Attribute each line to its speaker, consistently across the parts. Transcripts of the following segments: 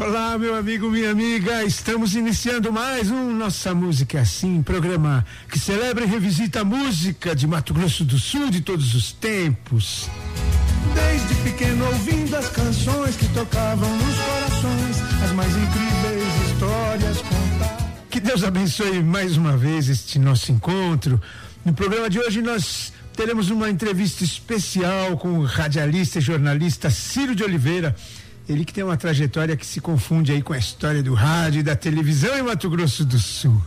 Speaker 1: Olá, meu amigo, minha amiga, estamos iniciando mais um Nossa Música é Assim, programa que celebra e revisita a música de Mato Grosso do Sul de todos os tempos. Desde pequeno ouvindo as canções que tocavam nos corações, as mais incríveis histórias contadas. Que Deus abençoe mais uma vez este nosso encontro. No programa de hoje nós teremos uma entrevista especial com o radialista e jornalista Ciro de Oliveira. Ele que tem uma trajetória que se confunde aí com a história do rádio e da televisão em Mato Grosso do Sul.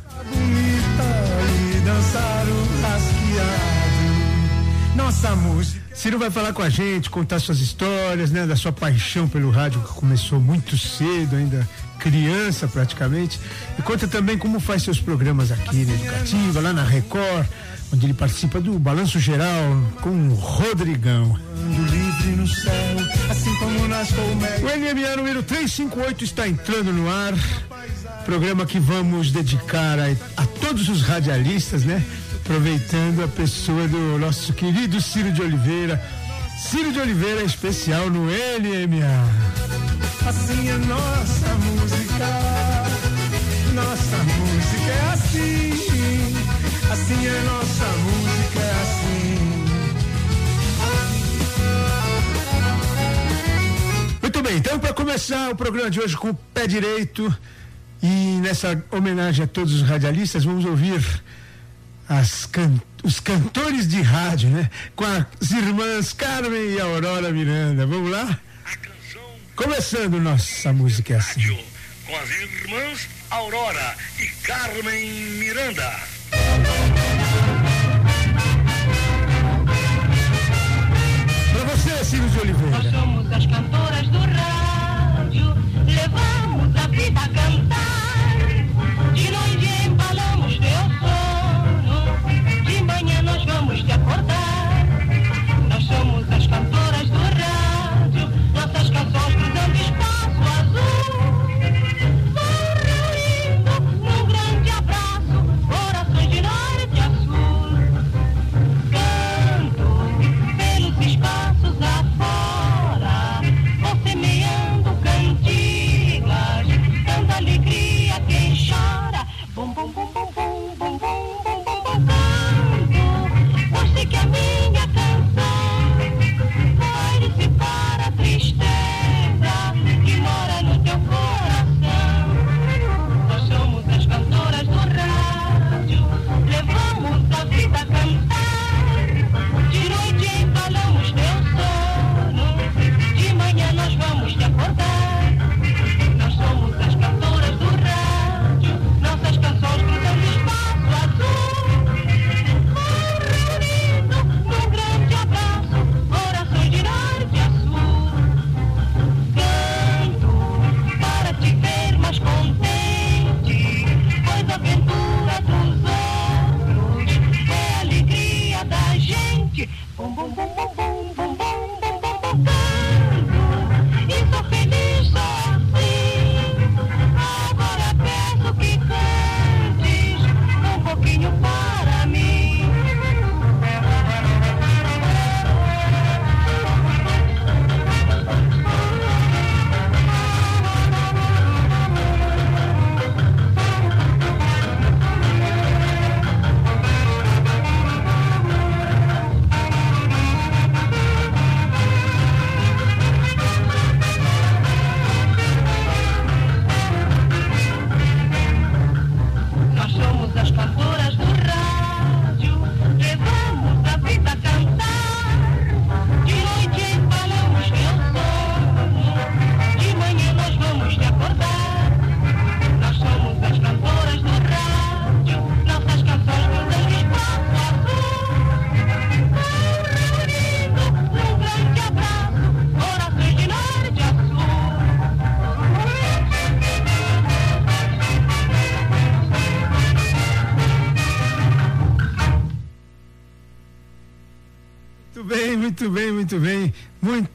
Speaker 1: Nossa música. Ciro vai falar com a gente, contar suas histórias, né, da sua paixão pelo rádio que começou muito cedo, ainda criança praticamente. E conta também como faz seus programas aqui na Educativa, lá na Record, onde ele participa do Balanço Geral com o Rodrigão. O NMA número 358 está entrando no ar. Programa que vamos dedicar a, a todos os radialistas, né? Aproveitando a pessoa do nosso querido Ciro de Oliveira. Ciro de Oliveira é especial no NMA. Assim é nossa música. Nossa música é. Assim começar o programa de hoje com o pé direito e nessa homenagem a todos os radialistas, vamos ouvir as can, os cantores de rádio, né? Com as irmãs Carmen e Aurora Miranda. Vamos lá? Começando nossa música é assim.
Speaker 2: Com as irmãs Aurora e Carmen Miranda.
Speaker 1: Pra você, Ciro de Oliveira.
Speaker 3: Nós somos as cantoras do rádio, levamos a vida a cantar. De noite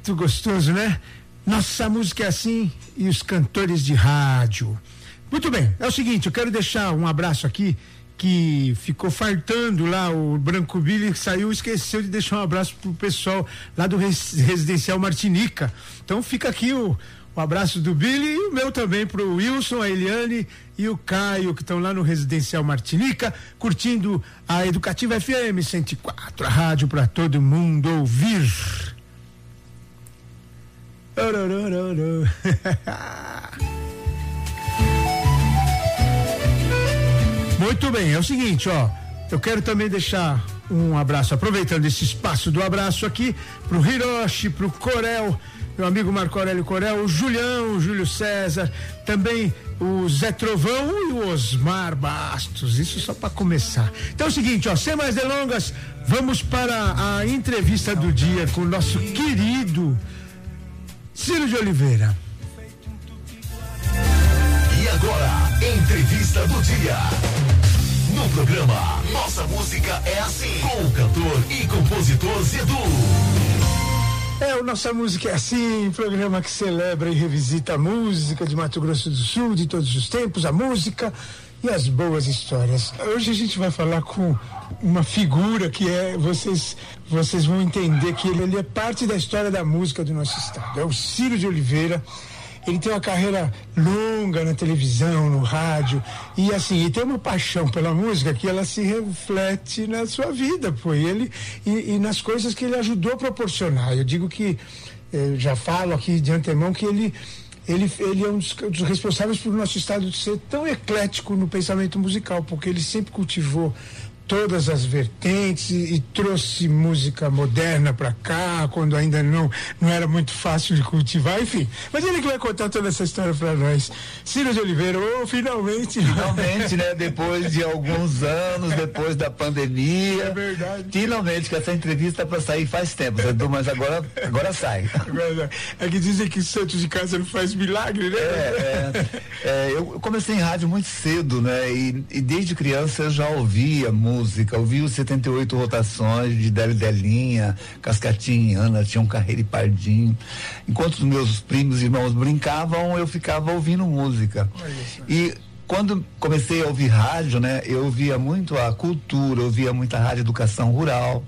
Speaker 1: Muito gostoso, né? Nossa música é assim e os cantores de rádio. Muito bem, é o seguinte, eu quero deixar um abraço aqui que ficou fartando lá, o Branco Billy saiu esqueceu de deixar um abraço pro pessoal lá do res, Residencial Martinica. Então fica aqui o, o abraço do Billy e o meu também pro Wilson, a Eliane e o Caio, que estão lá no Residencial Martinica, curtindo a Educativa FM 104, a rádio para todo mundo ouvir. Muito bem, é o seguinte, ó. Eu quero também deixar um abraço, aproveitando esse espaço do abraço aqui, pro Hiroshi, pro Corel, meu amigo Marco Aurélio Corel, o Julião, o Júlio César, também o Zé Trovão e o Osmar Bastos. Isso só para começar. Então é o seguinte, ó, sem mais delongas, vamos para a entrevista do dia com o nosso querido Ciro de Oliveira.
Speaker 4: E agora, entrevista do dia. No programa Nossa Música é Assim, com o cantor e compositor Zedu.
Speaker 1: É, o Nossa Música é Assim, programa que celebra e revisita a música de Mato Grosso do Sul, de todos os tempos, a música e as boas histórias. Hoje a gente vai falar com uma figura que é, vocês, vocês vão entender que ele, ele é parte da história da música do nosso estado. É o Ciro de Oliveira. Ele tem uma carreira longa na televisão, no rádio, e assim, e tem uma paixão pela música que ela se reflete na sua vida, pô, ele e, e nas coisas que ele ajudou a proporcionar. Eu digo que eu já falo aqui de antemão que ele ele, ele é um dos, dos responsáveis por nosso estado de ser tão eclético no pensamento musical, porque ele sempre cultivou todas as vertentes e, trouxe música moderna para cá, quando ainda não, não era muito fácil de cultivar, enfim. Mas ele que vai contar toda essa história para nós. Ciro de Oliveira, oh, finalmente.
Speaker 5: Finalmente, né? Depois de alguns anos, depois da pandemia.
Speaker 1: É verdade.
Speaker 5: Finalmente, que essa entrevista para sair faz tempo, Edu, mas agora, agora sai.
Speaker 1: É que dizem que Santos de casa não faz milagre, né?
Speaker 5: É, é, é, eu comecei em rádio muito cedo, né? E, e desde criança eu já ouvia música música, ouvi os 78 rotações de Deli Delinha, Cascatinha, Ana, tinha um Carreira e Pardinho. Enquanto os meus primos e irmãos brincavam, eu ficava ouvindo música. E quando comecei a ouvir rádio, né, eu ouvia muito a cultura, ouvia muita rádio educação rural.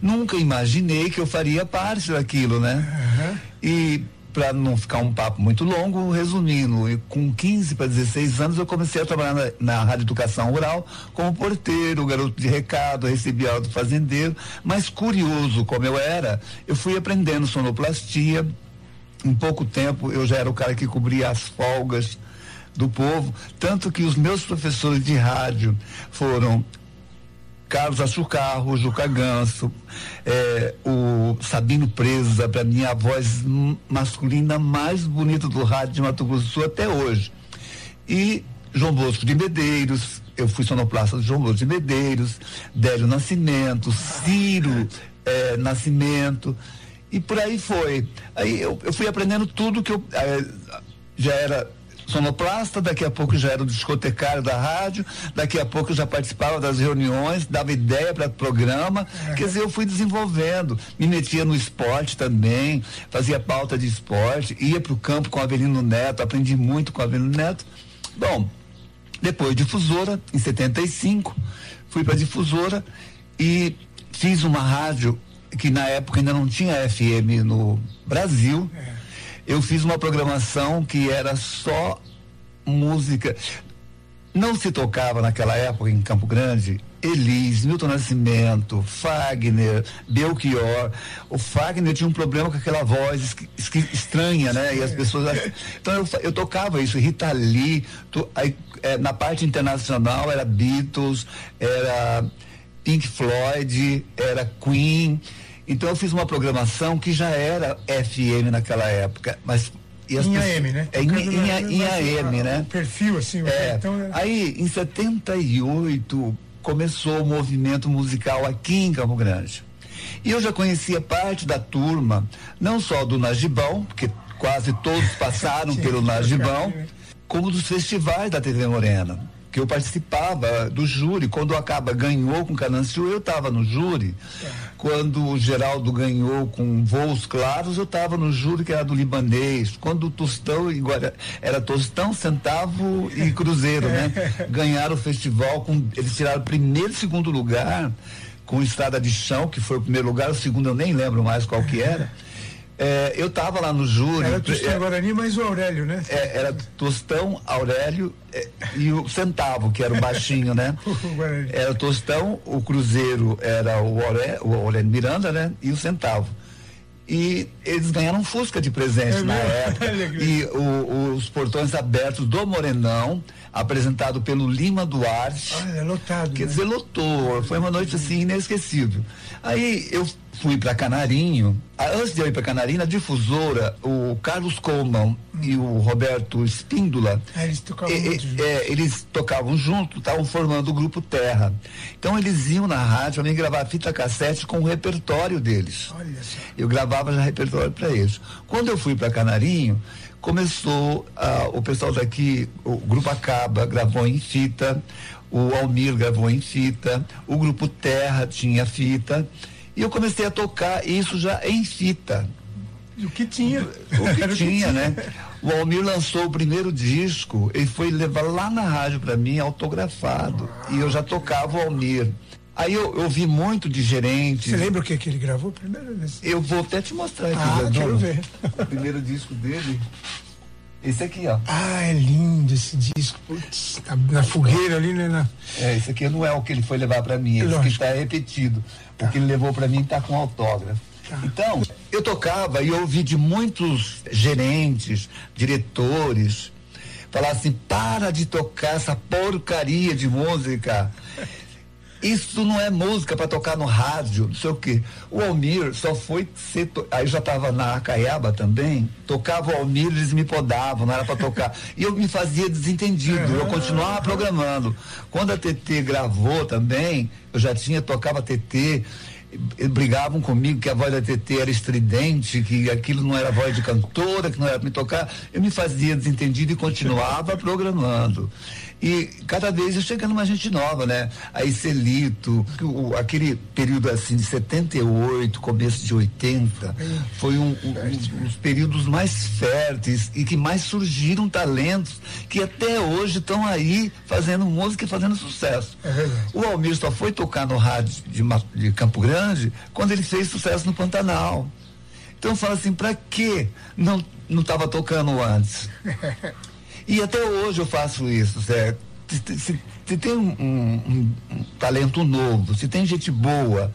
Speaker 5: Nunca imaginei que eu faria parte daquilo, né? Uhum. E para não ficar um papo muito longo, resumindo, com 15 para 16 anos eu comecei a trabalhar na, na Rádio Educação Rural como porteiro, garoto de recado, recebia do fazendeiro, mas curioso como eu era, eu fui aprendendo sonoplastia. Em pouco tempo eu já era o cara que cobria as folgas do povo, tanto que os meus professores de rádio foram Carlos Açucarro, Juca Ganso, é, o Sabino Presa, para mim a voz masculina mais bonita do rádio de Mato Grosso do Sul até hoje. E João Bosco de Medeiros, eu fui sonoplasta do João Bosco de Medeiros, Délio Nascimento, Ciro é, Nascimento, e por aí foi. Aí eu, eu fui aprendendo tudo que eu é, já era sonoplasta, daqui a pouco já era o discotecário da rádio, daqui a pouco já participava das reuniões, dava ideia para o programa. É. Quer dizer, eu fui desenvolvendo, me metia no esporte também, fazia pauta de esporte, ia para o campo com o Avelino Neto, aprendi muito com o Avelino Neto. Bom, depois difusora, em 75, fui para difusora e fiz uma rádio que na época ainda não tinha FM no Brasil. É eu fiz uma programação que era só música. Não se tocava naquela época em Campo Grande Elis, Milton Nascimento, Fagner, Belchior. O Fagner tinha um problema com aquela voz estranha, né? E as pessoas. Então eu, eu tocava isso, Rita Lee, aí, é, na parte internacional era Beatles, era Pink Floyd, era Queen. Então eu fiz uma programação que já era FM naquela época, mas
Speaker 1: em AM, né?
Speaker 5: É, em, em, em AM, né?
Speaker 1: perfil assim.
Speaker 5: É. Então, é... Aí em 78 começou o movimento musical aqui em Campo Grande. E eu já conhecia parte da turma, não só do Najibão, porque quase todos passaram pelo Najibão, como dos festivais da TV Morena. Que eu participava do júri. Quando o Acaba ganhou com Canancio, eu estava no júri. Quando o Geraldo ganhou com Voos Claros, eu estava no júri que era do libanês. Quando o Tostão e Guara- era Tostão, Centavo e Cruzeiro, né? Ganharam o festival com eles tiraram primeiro e segundo lugar com Estrada de Chão, que foi o primeiro lugar, o segundo eu nem lembro mais qual que era. É, eu estava lá no júri.
Speaker 1: Era Tostão
Speaker 5: é,
Speaker 1: Guarani, mas o Aurélio, né?
Speaker 5: é, era Tostão, Aurélio é, e o Centavo, que era o baixinho, né? Era o Tostão, o Cruzeiro era o Aurélio, o Aurélio Miranda, né? E o Centavo. E eles ganharam um Fusca de presente
Speaker 1: É
Speaker 5: na época. E o- os portões abertos do Morenão, apresentado pelo Lima Duarte.
Speaker 1: Olha, lotado.
Speaker 5: Quer
Speaker 1: né?
Speaker 5: dizer, lotou. Foi uma noite assim inesquecível. Aí eu fui para Canarinho. Ah, Antes de eu ir para Canarinho, na difusora, o Carlos Coleman e o Roberto Espíndola.
Speaker 1: Ah, eles tocavam
Speaker 5: e-
Speaker 1: juntos.
Speaker 5: é, eles tocavam junto, estavam formando o grupo Terra. Então eles iam na rádio para mim gravar fita cassete com o repertório deles.
Speaker 1: Olha só.
Speaker 5: Eu gravava já repertório para eles. Quando eu fui para Canarinho, começou ah, o pessoal daqui, o grupo Acaba gravou em fita, o Almir gravou em fita, o grupo Terra tinha fita, e eu comecei a tocar isso já em fita.
Speaker 1: E o que tinha?
Speaker 5: O que tinha, né? O Almir lançou o primeiro disco, ele foi levar lá na rádio para mim, autografado. E eu já tocava o Almir. Aí eu, eu vi muito de gerentes.
Speaker 1: Você lembra o que, que ele gravou primeiro?
Speaker 5: Eu vou até te mostrar aqui,
Speaker 1: Ah, quero ver.
Speaker 5: O primeiro disco dele. Esse aqui, ó.
Speaker 1: Ah, é lindo esse disco. Putz, na, na fogueira ali, né? Na...
Speaker 5: É, esse aqui não é o que ele foi levar para mim, esse aqui
Speaker 1: Lógico.
Speaker 5: está repetido. O que ele levou para mim está com autógrafo.
Speaker 1: Tá.
Speaker 5: Então, eu tocava e eu ouvi de muitos gerentes, diretores, falar assim: para de tocar essa porcaria de música. Isso não é música para tocar no rádio, não sei o quê. O Almir só foi ser. To... Aí eu já estava na Acaiaba também, tocava o Almir, eles me podavam, não era para tocar. E eu me fazia desentendido, eu continuava programando. Quando a TT gravou também, eu já tinha, tocava TT. Brigavam comigo que a voz da TT era estridente, que aquilo não era voz de cantora, que não era para me tocar. Eu me fazia desentendido e continuava programando. E cada vez eu chegando mais gente nova, né? Aí Celito, o- aquele período assim de 78, começo de 80, foi um, um- um- uns períodos mais férteis e que mais surgiram talentos que até hoje estão aí fazendo música e fazendo sucesso.
Speaker 1: É.
Speaker 5: O Almir só foi tocar no rádio de, de Campo Grande quando ele fez sucesso no Pantanal. Então eu falo assim, pra que não não estava tocando antes? E até hoje eu faço isso, certo? Se, se- se tem um, um- um- talento novo, se tem gente boa,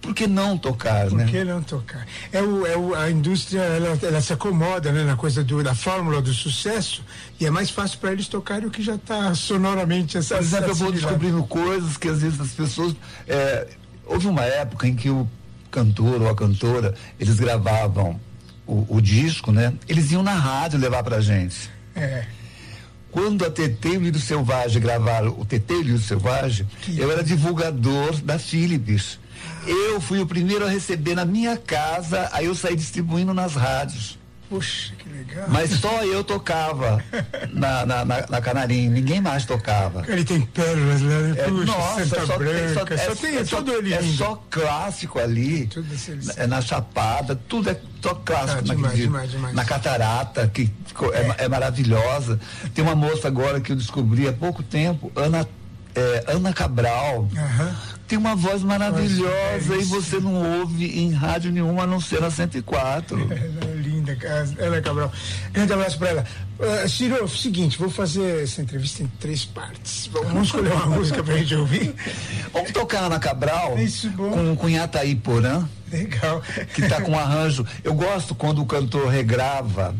Speaker 5: por que não tocar,
Speaker 1: Por
Speaker 5: né?
Speaker 1: que não tocar? É o, é o, a indústria, ela, ela se acomoda né, na coisa do, da fórmula do sucesso e é mais fácil para eles tocarem o que já está sonoramente essa
Speaker 5: Por exemplo, eu vou descobrindo coisas que às vezes as pessoas. é, houve uma época em que o cantor ou a cantora, eles gravavam o, o disco, né? Eles iam na rádio levar pra gente.
Speaker 1: É.
Speaker 5: Quando a TT e o Lírio Selvagem gravaram o TT e o Lírio Selvagem, eu era divulgador da Philips. Eu fui o primeiro a receber na minha casa, aí eu saí distribuindo nas rádios.
Speaker 1: Puxa, que legal.
Speaker 5: Mas só eu tocava na, na, na, na Canarinho, ninguém mais tocava.
Speaker 1: Ele tem pérolas né?
Speaker 5: É,
Speaker 1: Puxa,
Speaker 5: nossa,
Speaker 1: Santa
Speaker 5: só tem, só,
Speaker 1: Branca,
Speaker 5: é,
Speaker 1: só tem
Speaker 5: é só,
Speaker 1: todo ele
Speaker 5: é só clássico ali. É na Chapada, tudo é só clássico
Speaker 1: Ah,
Speaker 5: naquele
Speaker 1: demais,
Speaker 5: dia.
Speaker 1: demais, demais.
Speaker 5: Na Catarata, que ficou- é, é maravilhosa. Tem uma moça agora que eu descobri há pouco tempo, Ana, é, Ana Cabral. Tem uma voz maravilhosa
Speaker 1: Voz
Speaker 5: e você não ouve em rádio nenhuma a não ser na 104.
Speaker 1: Ela é linda, cara. Ana Cabral. Grande abraço para ela. Uh, Ciro, seguinte, vou fazer essa entrevista em três partes. Vamos escolher uma música pra gente ouvir.
Speaker 5: Vamos tocar Ana Cabral
Speaker 1: Isso, bom.
Speaker 5: com, Yataí Porã.
Speaker 1: Legal.
Speaker 5: que está com um arranjo. Eu gosto quando o cantor regrava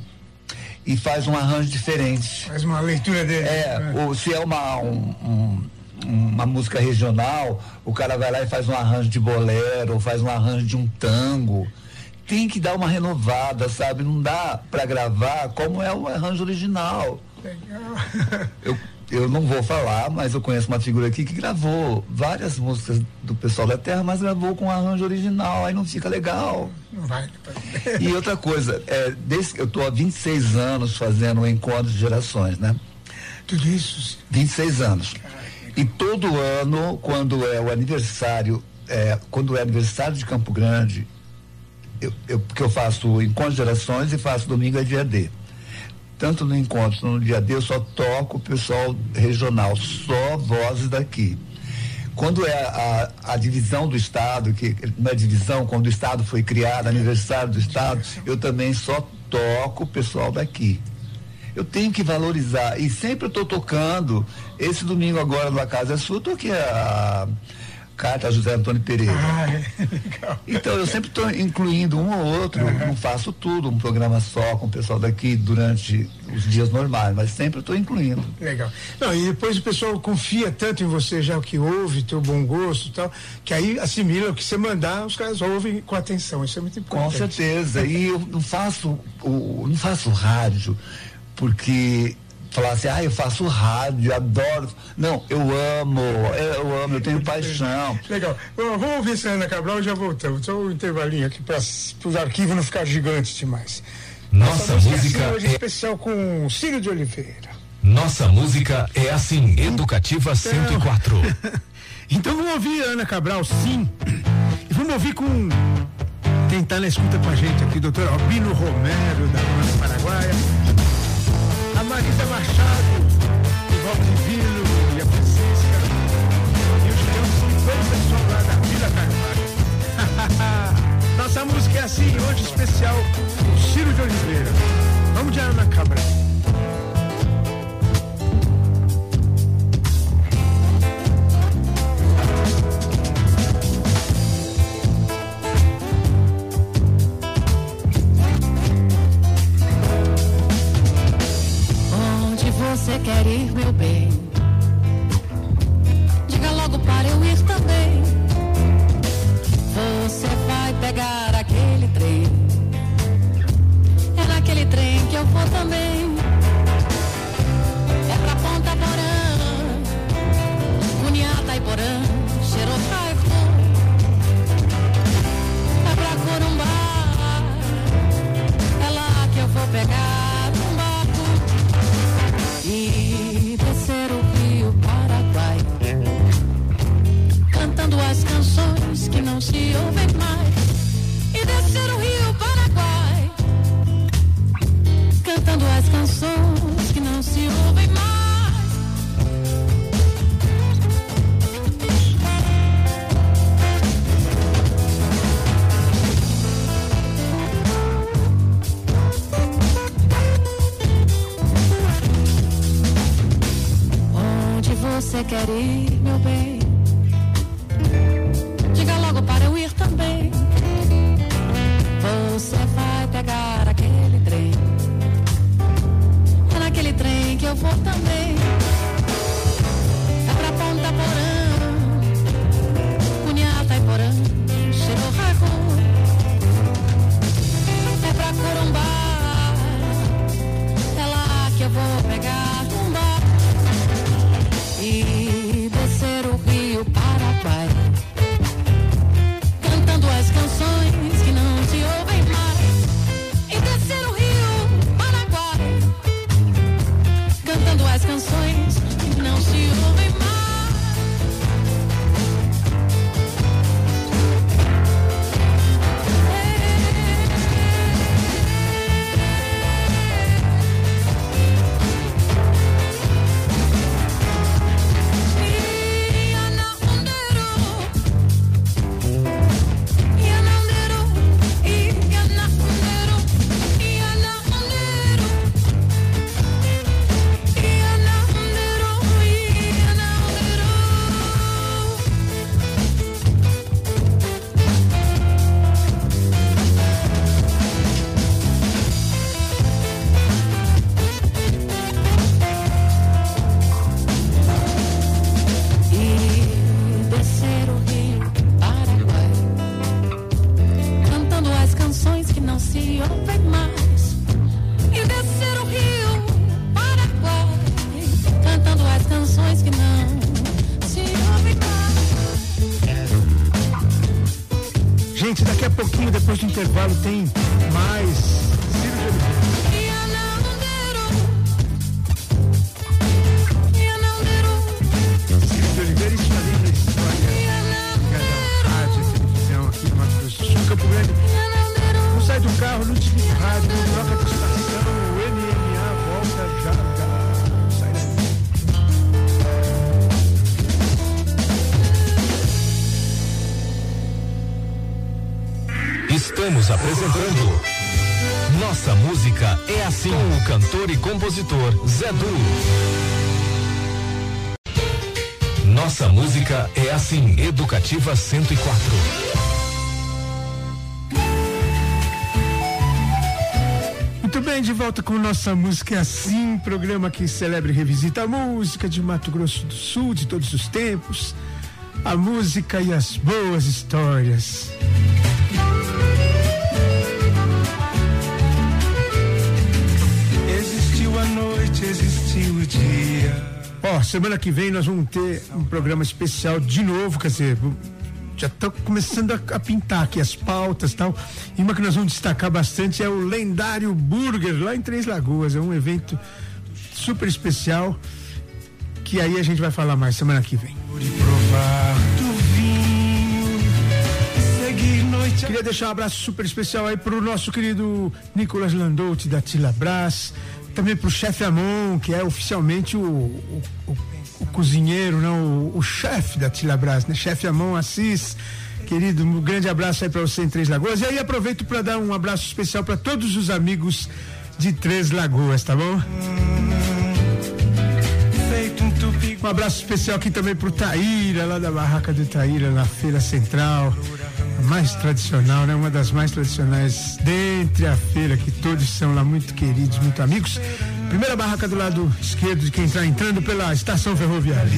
Speaker 5: e faz um arranjo diferente.
Speaker 1: Faz uma leitura dele.
Speaker 5: É,
Speaker 1: né?
Speaker 5: ou se é uma, um- um- uma música regional, o cara vai lá e faz um arranjo de bolero, ou faz um arranjo de um tango. Tem que dar uma renovada, sabe? Não dá para gravar como é o arranjo original.
Speaker 1: Legal.
Speaker 5: Eu, eu não vou falar, mas eu conheço uma figura aqui que gravou várias músicas do pessoal da terra, mas gravou com arranjo original, aí não fica legal.
Speaker 1: Não vai.
Speaker 5: E outra coisa, é, desde eu estou há 26 anos fazendo o encontro de gerações, né?
Speaker 1: Tudo isso?
Speaker 5: 26 anos. E todo ano, quando é o aniversário, é, quando é aniversário de Campo Grande, eu, eu, porque eu faço encontro de gerações e faço domingo é dia D. Tanto no encontro no dia D eu só toco o pessoal regional, só vozes daqui. Quando é a, a, divisão do Estado, que não é divisão, quando o Estado foi criado, aniversário do Estado, eu também só toco o pessoal daqui. Eu tenho que valorizar. E sempre estou tocando. Esse domingo agora na Casa é Sua, eu toquei a carta a José Antônio Pereira.
Speaker 1: Ah, é. Legal.
Speaker 5: Então eu sempre estou incluindo um ou outro, uhum. não faço tudo, um programa só com o pessoal daqui durante os dias normais, mas sempre estou incluindo.
Speaker 1: Legal. Não, e depois o pessoal confia tanto em você já o que ouve, teu bom gosto e tal, que aí assimila o que você mandar, os caras ouvem com atenção. Isso é muito importante.
Speaker 5: Com certeza. e eu não faço o, não faço rádio porque falar assim, ah, eu faço rádio, adoro. Não, eu amo, eu amo, eu tenho paixão.
Speaker 1: Legal. Bom, vamos ouvir essa Ana Cabral e já voltamos. Só um intervalinho aqui para os arquivos não ficar gigantes demais.
Speaker 4: Nossa, Nossa música é
Speaker 1: hoje é especial com Círio de Oliveira.
Speaker 4: Nossa música é assim, Educativa então... 104.
Speaker 1: então vamos ouvir Ana Cabral, sim. E vamos ouvir com quem está na escuta com a gente aqui, doutor Albino Romero, da Paraguaia Marisa Machado, o Rock Divino e a Francisca. E os Gelson, todo o pessoal lá da Vila Carvalho. Nossa música é assim, hoje especial, o Ciro de Oliveira. Vamos de Ana Cabral.
Speaker 6: Você quer ir, meu bem?
Speaker 4: else you'll be Educativa 104.
Speaker 1: Muito bem, de volta com nossa música é assim, programa que celebra e revisita a música de Mato Grosso do Sul de todos os tempos, a música e as boas histórias. Semana que vem nós vamos ter um programa especial de novo, quer dizer, já está começando a, a pintar aqui as pautas e tal. E uma que nós vamos destacar bastante é o lendário Burger lá em Três Lagoas. É um evento super especial que aí a gente vai falar mais semana que vem. Queria deixar um abraço super especial aí pro nosso querido Nicolas Landouti da Tila Também pro chefe Amon, que é oficialmente o, o, o- o cozinheiro, não, o, o chefe da Tila Brás, né? Chefe Amon Assis. Querido, um grande abraço aí pra você em Três Lagoas. E aí aproveito para dar um abraço especial para todos os amigos de Três Lagoas, tá bom?
Speaker 7: um.
Speaker 1: Um abraço especial aqui também pro Taíra, lá da barraca do Taíra, na Feira Central. A mais tradicional, né? Uma das mais tradicionais dentre a feira, que todos são lá muito queridos, muito amigos. Primeira barraca do lado esquerdo de quem está entrando pela estação ferroviária.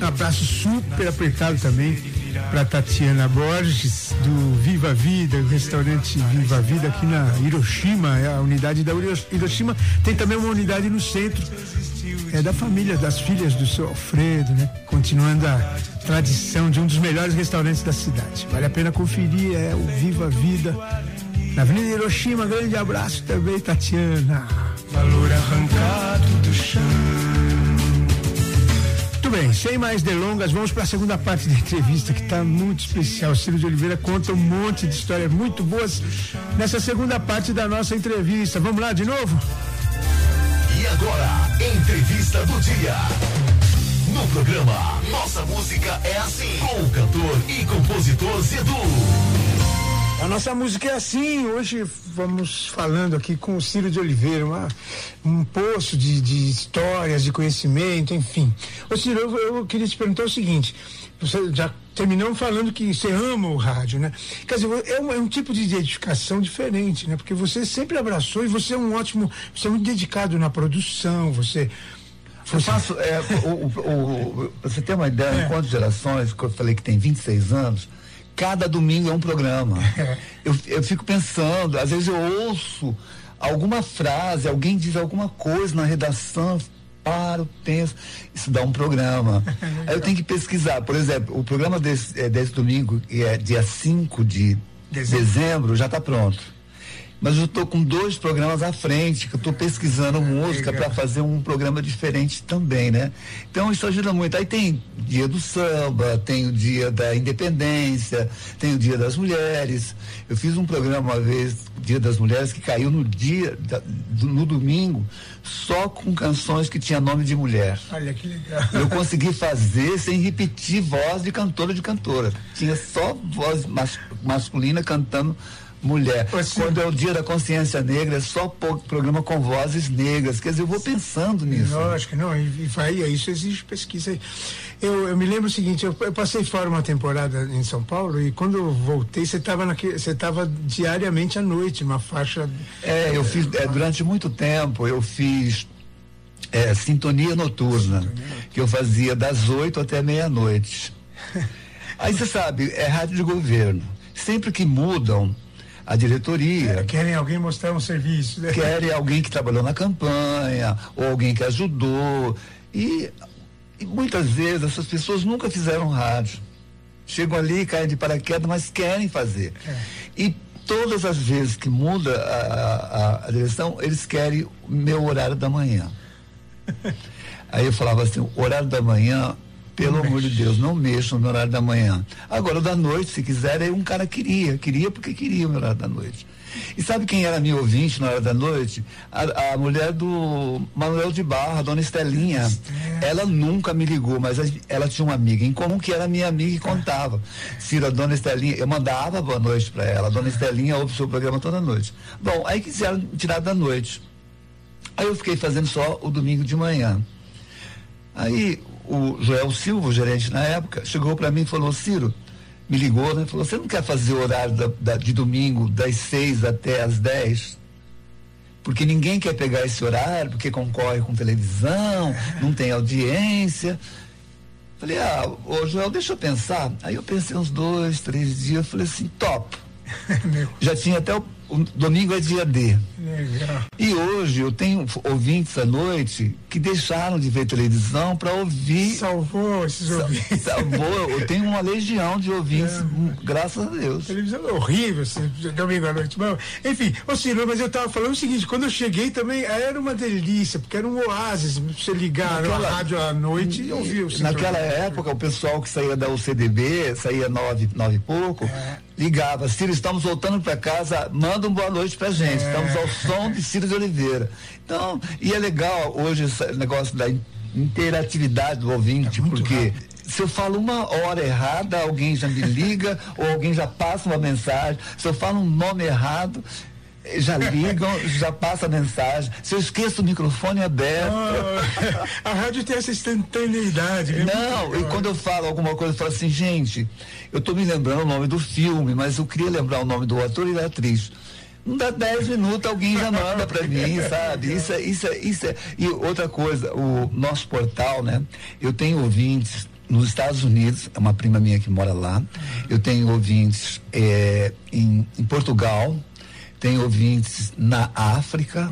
Speaker 1: Um abraço super apertado também para Tatiana Borges, do Viva Vida, o restaurante Viva Vida aqui na Hiroshima, é a unidade da Hiro- Hiroshima. Tem também uma unidade no centro, é da família, das filhas do seu Alfredo, né? Continuando a tradição de um dos melhores restaurantes da cidade. Vale a pena conferir, é o Viva Vida. Na Avenida Hiroshima, grande abraço também, Tatiana.
Speaker 7: Valor arrancado do chão.
Speaker 1: Bem, sem mais delongas, vamos para a segunda parte da entrevista que está muito especial. Ciro de Oliveira conta um monte de histórias muito boas nessa segunda parte da nossa entrevista. Vamos lá de novo?
Speaker 4: E agora, entrevista do dia. No programa Nossa Música é Assim, com o cantor e compositor Zedu.
Speaker 1: A nossa música é assim. Hoje vamos falando aqui com o Ciro de Oliveira, uma- um poço de, de histórias, de conhecimento, enfim. Ô Ciro, eu, eu queria te perguntar o seguinte: você já terminou falando que você ama o rádio, né? Quer dizer, é um, é um tipo de dedicação diferente, né? Porque você sempre abraçou e você é um ótimo, você é muito dedicado na produção, você.
Speaker 5: Eu faço, é, o, o, o- você ter uma ideia,
Speaker 1: É.
Speaker 5: em quantas gerações, que eu falei que tem 26 anos, cada domingo é um programa. Eu, eu fico pensando, às vezes eu ouço alguma frase, alguém diz alguma coisa na redação, paro, penso, isso dá um programa. Aí eu tenho que pesquisar. Por exemplo, o programa desse, é, desse domingo, que é dia 5 de
Speaker 1: Dezembro.
Speaker 5: dezembro, já está pronto. Mas eu estou com dois programas à frente, que eu estou pesquisando música
Speaker 1: legal.
Speaker 5: para fazer um programa diferente também, né? Então isso ajuda muito. Aí tem dia do samba, tem o dia da independência, tem o dia das mulheres. Eu fiz um programa uma vez, dia das mulheres, que caiu no dia, da- no domingo, só com canções que tinha nome de mulher.
Speaker 1: Olha que legal.
Speaker 5: Eu consegui fazer sem repetir voz de cantora de cantora. Tinha só voz mas- masculina cantando mulher.
Speaker 1: Você-
Speaker 5: Quando é o dia da consciência negra, é só programa com vozes negras. Quer dizer, eu vou pensando nisso.
Speaker 1: Lógico, não, e, e vai, isso exige pesquisa. Eu, eu me lembro o seguinte, eu, eu passei fora uma temporada em São Paulo e quando eu voltei, você estava você estava diariamente à noite, uma faixa.
Speaker 5: É, eu fiz, é, durante muito tempo, eu fiz é, sintonia noturna, que eu fazia das 8 até meia-noite. Aí você sabe, é rádio de governo. Sempre que mudam a diretoria,
Speaker 1: Querem alguém mostrar um serviço, né?
Speaker 5: querem alguém que trabalhou na campanha, ou alguém que ajudou. E, e muitas vezes essas pessoas nunca fizeram rádio. Chegam ali, caem de paraquedas, mas querem fazer. E todas as vezes que muda a, a- a direção, eles querem o meu horário da manhã. Aí eu falava assim, o horário da manhã, pelo
Speaker 1: Não
Speaker 5: amor de
Speaker 1: mexe.
Speaker 5: Deus, não mexam no horário da manhã. Agora, da noite, se quiser, aí um cara queria, queria porque queria o meu horário da noite. E sabe quem era minha ouvinte na hora da noite? A, a mulher do Manuel de Barra, dona Estelinha. Ela nunca me ligou, mas ela tinha uma amiga em comum que era minha amiga e contava. Ciro, a dona Estelinha, eu mandava boa noite para ela. A dona Estelinha ouve o seu programa toda noite. Bom, aí quiseram tirar da noite. Aí eu fiquei fazendo só o domingo de manhã. Aí o Joel Silva, o gerente na época, chegou para mim e falou, Ciro, me ligou, né? Falou, você não quer fazer o horário da- da- de domingo das seis até as dez? Porque ninguém quer pegar esse horário, porque concorre com televisão, não tem audiência. Falei, ah, ô Joel, deixa eu pensar. Aí eu pensei uns dois, três dias, falei assim, top. Já tinha até o, o domingo é dia D.
Speaker 1: legal.
Speaker 5: E hoje eu tenho ouvintes à noite que deixaram de ver televisão para ouvir.
Speaker 1: Salvou esses ouvintes.
Speaker 5: Salvou, eu tenho uma legião de ouvintes, hum, graças a Deus.
Speaker 1: televisão é horrível, assim, domingo à noite. Mas, enfim, ô Ciro, mas eu estava falando o seguinte, quando eu cheguei também era uma delícia, porque era um oásis, você ligar
Speaker 5: Naquela-
Speaker 1: na rádio à noite e ouvir o
Speaker 5: Naquela época, o pessoal que saía da UCDB, saía nove, nove e pouco,
Speaker 1: É.
Speaker 5: ligava, Ciro, estamos voltando para casa, manda um boa noite pra gente.
Speaker 1: É.
Speaker 5: Estamos ao som de Ciro de Oliveira. Então, e é legal hoje esse negócio da in- interatividade do ouvinte,
Speaker 1: É
Speaker 5: porque
Speaker 1: rápido.
Speaker 5: se eu falo uma hora errada, alguém já me liga, ou alguém já passa uma mensagem. Se eu falo um nome errado, já ligam, já passa a mensagem. Se eu esqueço o microfone aberto.
Speaker 1: Ah, a rádio tem essa instantaneidade. né?
Speaker 5: Não, e quando eu falo alguma coisa, eu falo assim, gente, eu tô me lembrando o nome do filme, mas eu queria lembrar o nome do ator e da atriz. Não dá 10 minutos, alguém já manda pra mim, sabe? Isso é, isso é, isso é. E outra coisa, o nosso portal, né? Eu tenho ouvintes nos Estados Unidos, é uma prima minha que mora lá. Eu tenho ouvintes eh, em, em Portugal, tenho ouvintes na África,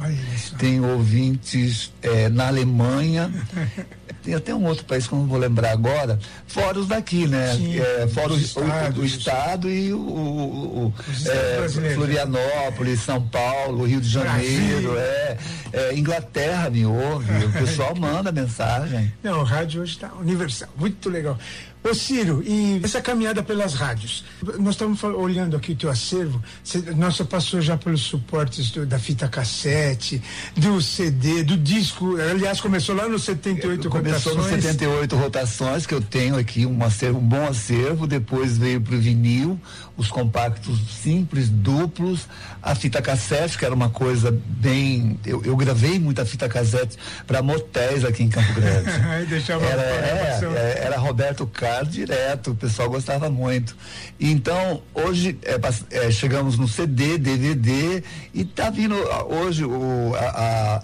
Speaker 5: tenho ouvintes eh, na Alemanha. Tem até um outro país que eu não vou lembrar agora, fora os daqui, né?
Speaker 1: Sim,
Speaker 5: É, fora
Speaker 1: os
Speaker 5: o, o- o-
Speaker 1: estados.
Speaker 5: estado e o, o- o-
Speaker 1: estados
Speaker 5: é,
Speaker 1: brasileiros.
Speaker 5: Florianópolis, São Paulo, Rio de Janeiro, é, é, Inglaterra me ouve, o pessoal manda mensagem.
Speaker 1: Não, o rádio hoje está universal, muito legal. Ô Ciro, e essa caminhada pelas rádios, nós estamos olhando aqui o teu acervo, você, nossa, passou já pelos suportes do- da fita cassete, do CD, do disco, aliás, começou lá no 78
Speaker 5: Começou no
Speaker 1: rotações.
Speaker 5: 78 rotações, que eu tenho aqui um acervo, um bom acervo, depois veio pro vinil, os compactos simples, duplos, a fita cassete, que era uma coisa bem. Eu, eu gravei muita fita cassete para motéis aqui em Campo Grande.
Speaker 1: Aí deixava
Speaker 5: era, é, é, era Roberto Carlos direto, o pessoal gostava muito. Então, hoje é, é, chegamos no CD, DVD, e tá vindo hoje o, a-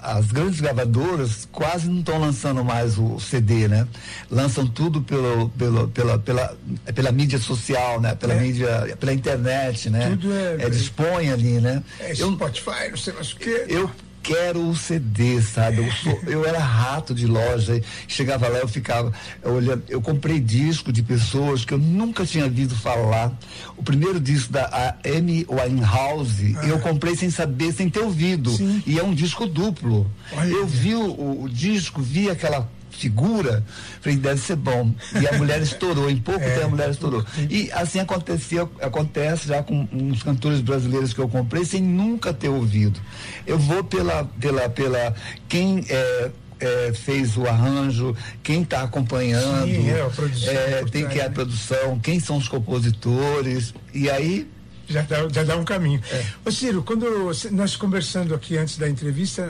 Speaker 5: a- as grandes gravadoras quase não estão lançando mais o CD, né? Lançam tudo pelo, pelo, pela, pela, pela mídia social, né? Pela
Speaker 1: É.
Speaker 5: mídia, pela internet, né?
Speaker 1: Tudo é-
Speaker 5: dispõe ali, né?
Speaker 1: É,
Speaker 5: Eu-
Speaker 1: Spotify, não sei mais o quê.
Speaker 5: eu quero o CD, sabe? Eu, sou- eu era rato de loja, chegava lá, eu ficava olhando. Eu comprei disco de pessoas que eu nunca tinha ouvido falar. O primeiro disco da Amy Winehouse, eu comprei sem saber, sem ter ouvido.
Speaker 1: Ah. Sim.
Speaker 5: E é um disco duplo.
Speaker 1: Olha.
Speaker 5: Eu vi o- o disco, vi aquela figura, falei, deve ser bom. E a mulher estourou, em pouco
Speaker 1: É,
Speaker 5: tempo a mulher estourou. E assim acontecia, acontece já com uns cantores brasileiros que eu comprei sem nunca ter ouvido. Eu vou pela, pela, pela quem é, é, fez o arranjo, quem está acompanhando,
Speaker 1: Sim, é, a produção
Speaker 5: é,
Speaker 1: por
Speaker 5: tem que é a
Speaker 1: né?
Speaker 5: produção, quem são os compositores, e aí
Speaker 1: Já dá, já dá um caminho.
Speaker 5: É.
Speaker 1: Ô Ciro, quando nós conversando aqui antes da entrevista,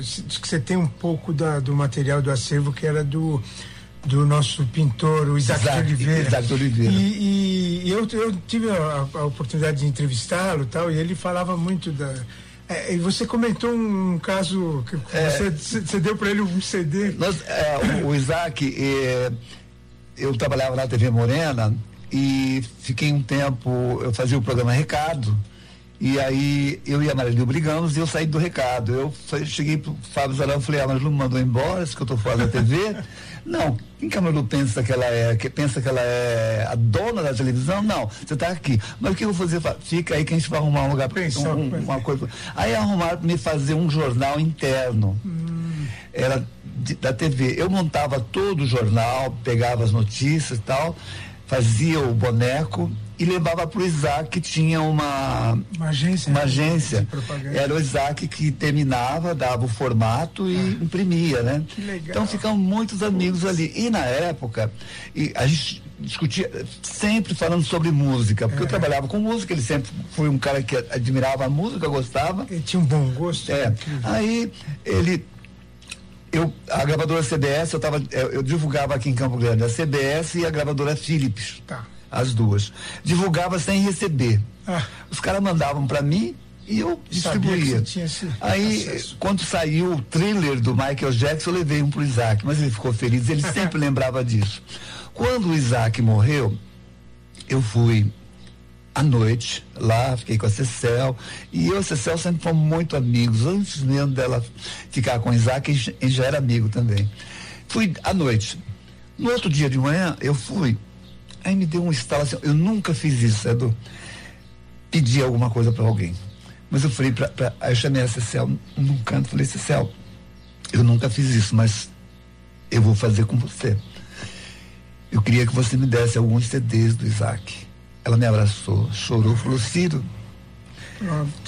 Speaker 1: diz que você tem um pouco da- do material do acervo que era do, do nosso pintor, o Isaac,
Speaker 5: Isaac-
Speaker 1: de Oliveira.
Speaker 5: Isaac de Oliveira.
Speaker 1: E, e- eu, eu tive a, a oportunidade de entrevistá-lo e tal, e ele falava muito da. eh, e você comentou um caso que
Speaker 5: É.
Speaker 1: você, você deu para ele um CD.
Speaker 5: Nós, é, o, o Isaac, é, eu trabalhava na TV Morena e fiquei um tempo, eu fazia o programa Recado, e aí eu e a Marilu brigamos e eu saí do recado. Eu fa- cheguei pro Fábio Zarão e falei, a Marilu me mandou embora, se que eu tô fora da TV. Não, quem que a Marilu pensa que ela é? Que pensa que ela é a dona da televisão? Não, você tá aqui. Mas o que eu vou fazer? Fa- Fica aí que a gente vai arrumar um lugar
Speaker 1: Pensou,
Speaker 5: um- um- uma coisa. Aí arrumaram me fazer um jornal interno era de- da TV. Eu montava todo o jornal, pegava as notícias e tal. Fazia o boneco e levava para o Isaac, que tinha uma,
Speaker 1: Uma agência.
Speaker 5: uma
Speaker 1: né,
Speaker 5: agência. Era o Isaac que terminava, dava o formato e imprimia, né?
Speaker 1: Que legal.
Speaker 5: Então ficam muitos amigos ali. E na época, e a gente discutia sempre falando sobre música, porque eu trabalhava com música, ele sempre foi um cara que admirava a música, gostava.
Speaker 1: Ele tinha um bom gosto.
Speaker 5: É.
Speaker 1: incrível.
Speaker 5: Aí ele. Eu, a gravadora CBS, eu, tava, eu, eu divulgava aqui em Campo Grande a CBS e a gravadora Philips.
Speaker 1: Tá.
Speaker 5: As duas. Divulgava sem receber.
Speaker 1: Ah.
Speaker 5: Os caras mandavam para mim e eu distribuía. Aí,
Speaker 1: acesso.
Speaker 5: quando saiu o thriller do Michael Jackson, eu levei um pro Isaac, mas ele ficou feliz, ele sempre lembrava disso. Quando o Isaac morreu, eu fui à noite lá, fiquei com a Cecel, e eu e a Cecel sempre fomos muito amigos, antes mesmo dela ficar com o Isaac, gente já era amigo também. Fui à noite. No outro dia de manhã, eu fui, aí me deu um estalo assim, eu nunca fiz isso, Edu, pedir alguma coisa para alguém. Mas eu falei pra- aí eu chamei a Cecel num canto, falei, Cecel, eu nunca fiz isso, mas eu vou fazer com você. Eu queria que você me desse alguns CDs do Isaac. Ela me abraçou, chorou, falou, Ciro,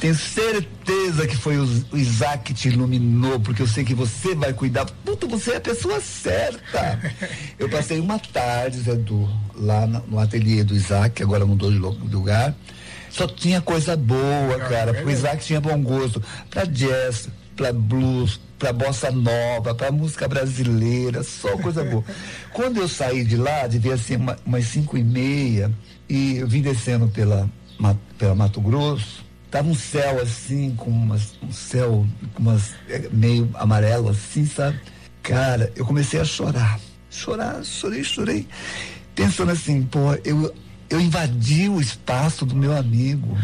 Speaker 5: tenho certeza que foi o, Isaac que te iluminou, porque eu sei que você vai cuidar. Puta, você é a pessoa certa. Eu passei uma tarde, Zé Du, lá no ateliê do Isaac, que agora mudou de lugar. Só tinha coisa boa, cara, porque o Isaac tinha bom gosto pra jazz, pra blues, pra bossa nova, pra música brasileira, só coisa boa. Quando eu saí de lá, devia ser uma- umas cinco e meia, e eu vim descendo pela, pela Mato Grosso, tava um céu assim, com umas, um céu com umas, é, meio amarelo assim, sabe? Cara, eu comecei a chorar. Chorar, chorei, chorei. Pensando assim, pô, eu, eu invadi o espaço do meu amigo.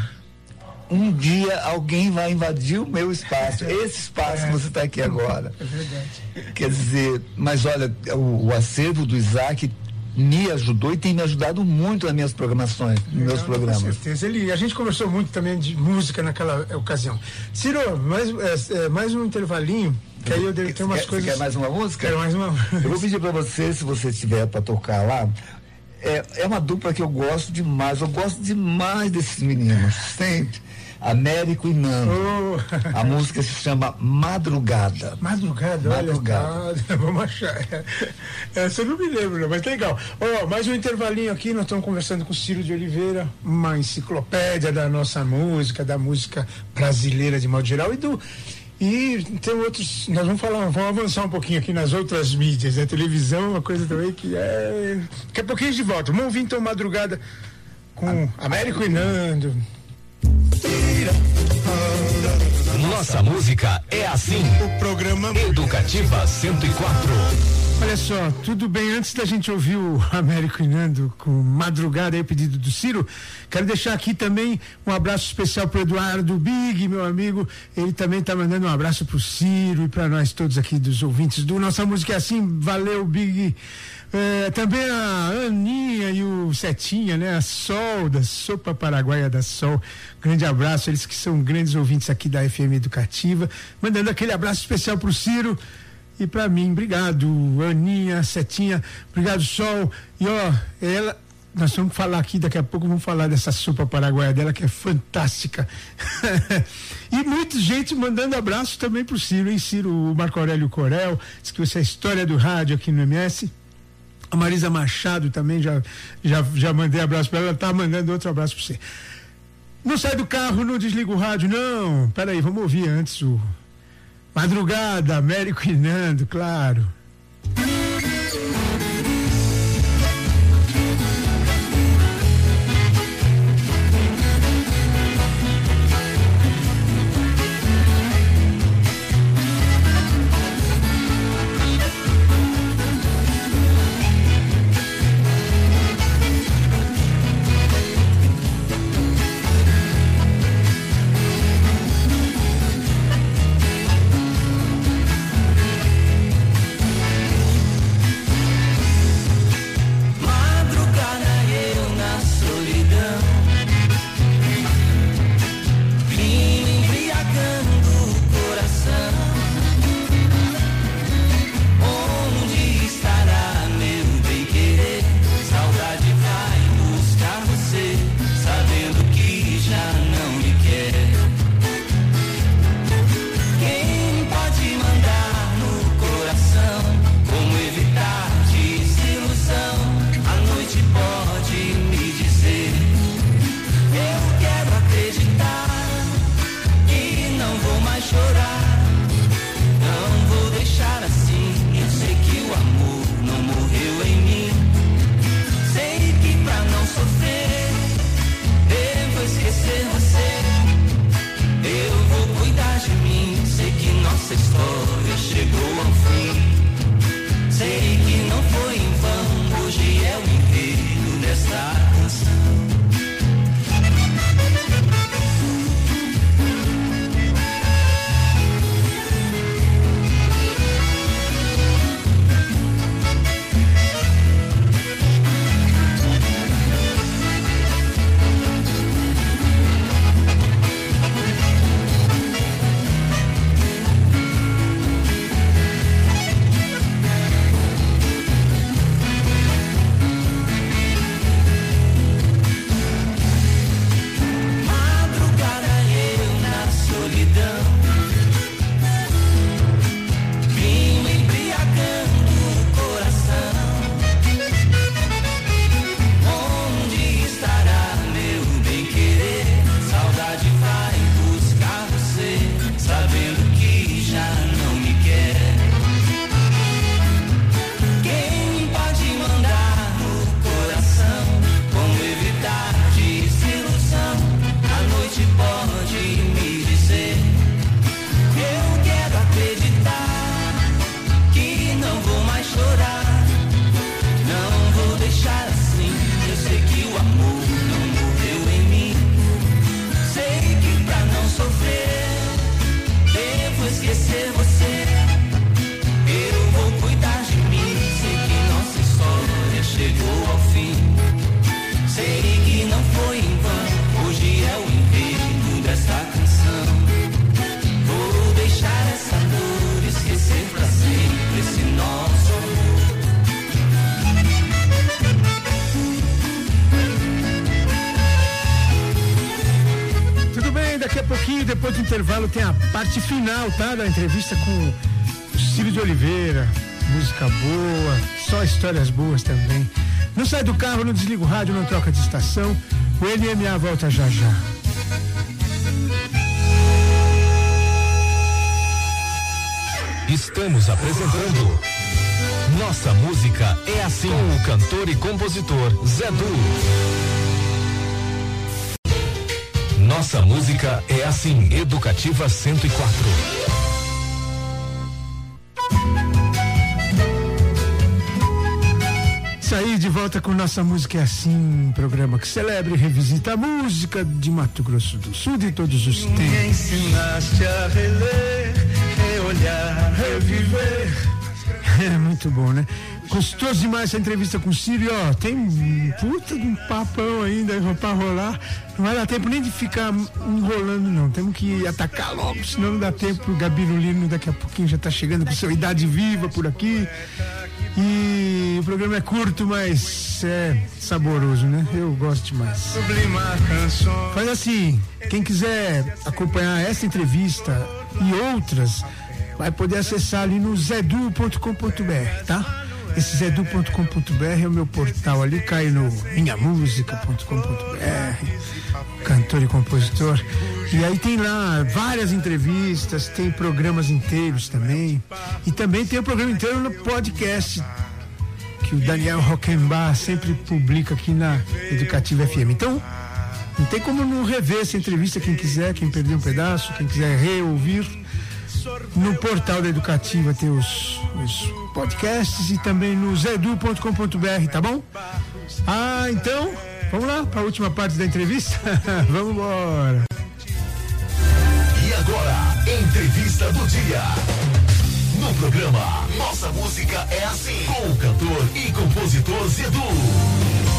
Speaker 5: Um dia alguém vai invadir o meu espaço, esse espaço que você está aqui agora.
Speaker 1: É verdade.
Speaker 5: Quer dizer, mas olha, o, o acervo do Isaac me ajudou e tem me ajudado muito nas minhas programações, nos meus programas.
Speaker 1: Com certeza. Ele, a gente conversou muito também de música naquela ocasião. Ciro, mais, eh, eh, mais um intervalinho, que aí eu devo ter umas
Speaker 5: quer,
Speaker 1: coisas.
Speaker 5: Você quer mais uma música?
Speaker 1: Quero mais uma.
Speaker 5: Eu vou pedir para você, se você tiver para tocar lá. É, é uma dupla que eu gosto demais. Eu gosto demais desses meninos. Sempre. Américo e Nando.
Speaker 1: Oh.
Speaker 5: A música se chama Madrugada.
Speaker 1: Madrugada,
Speaker 5: Madrugada.
Speaker 1: olha, vamos achar. Essa eu não me lembro, não, mas tá legal. Ó, mais um intervalinho aqui, nós estamos conversando com o Ciro de Oliveira, uma enciclopédia da nossa música, da música brasileira de modo geral e do. E tem outros, nós vamos falar, vamos avançar um pouquinho aqui nas outras mídias, a televisão é uma coisa também que é. Daqui a pouquinho a gente volta. Vamos ouvir então madrugada com Américo e Nando.
Speaker 4: Nossa música é assim.
Speaker 7: O programa
Speaker 4: Educativa 104.
Speaker 1: Olha só, tudo bem? Antes da gente ouvir o Américo e Nando com madrugada aí, o pedido do Ciro, quero deixar aqui também um abraço especial pro Eduardo Big, meu amigo. Ele também tá mandando um abraço pro Ciro e para nós todos aqui dos ouvintes do Nossa Música é Assim. Valeu, Big. É, também a Aninha e o Setinha, né? A Sol, da Sopa Paraguaia da Sol. Grande abraço, eles que são grandes ouvintes aqui da FM Educativa. Mandando aquele abraço especial pro Ciro. E para mim, obrigado, Aninha, Setinha, obrigado, Sol. E ó, ela, nós vamos falar aqui, daqui a pouco vamos falar dessa sopa paraguaia dela, que é fantástica. e muita gente mandando abraço também pro Ciro, hein, Ciro, o Marco Aurélio Corel, diz que você é a história do rádio aqui no MS. A Marisa Machado também, já, já, já mandei abraço para ela, ela tá mandando outro abraço para você. Não sai do carro, não desliga o rádio, não. Peraí, vamos ouvir antes o Madrugada, Américo e Nando, claro. Intervalo tem a parte final, tá? Da entrevista com o Círio de Oliveira. Música boa, só histórias boas também. Não sai do carro, não desliga o rádio, não troca de estação. O NMA volta já já.
Speaker 4: Estamos apresentando Nossa Música é Assim com o cantor e compositor Zé Du. Nossa Música é Assim, Educativa 104.
Speaker 1: Isso aí, de volta com nossa música é assim, programa que celebra e revisita a música de Mato Grosso do Sul de todos os
Speaker 7: Me
Speaker 1: tempos.
Speaker 7: ensinaste a reler, reolhar, reviver.
Speaker 1: É muito bom, né? Gostoso demais essa entrevista com o Círio, ó. Tem um puta de um papão ainda pra rolar. Não vai dar tempo nem de ficar enrolando, não. Temos que atacar logo, senão não dá tempo. O Gabirulino daqui a pouquinho já tá chegando com sua idade viva por aqui. E o programa é curto, mas é saboroso, né? Eu gosto demais. Faz assim, quem quiser acompanhar essa entrevista e outras, vai poder acessar ali no zedu.com.br, tá? Esse zedu.com.br é o meu portal ali, cai no minhamusica.com.br, cantor e compositor. E aí tem lá várias entrevistas, tem programas inteiros também. E também tem o programa inteiro no podcast que o Daniel Rockenbach sempre publica aqui na Educativa FM. Então, não tem como não rever essa entrevista, quem quiser, quem perdeu um pedaço, quem quiser reouvir. No portal da Educativa tem os, os podcasts e também no zedu.com.br, tá bom? Ah, então, vamos lá para a última parte da entrevista? vamos embora.
Speaker 4: E agora, entrevista do dia. No programa Nossa Música é Assim, com o cantor e compositor Zedu.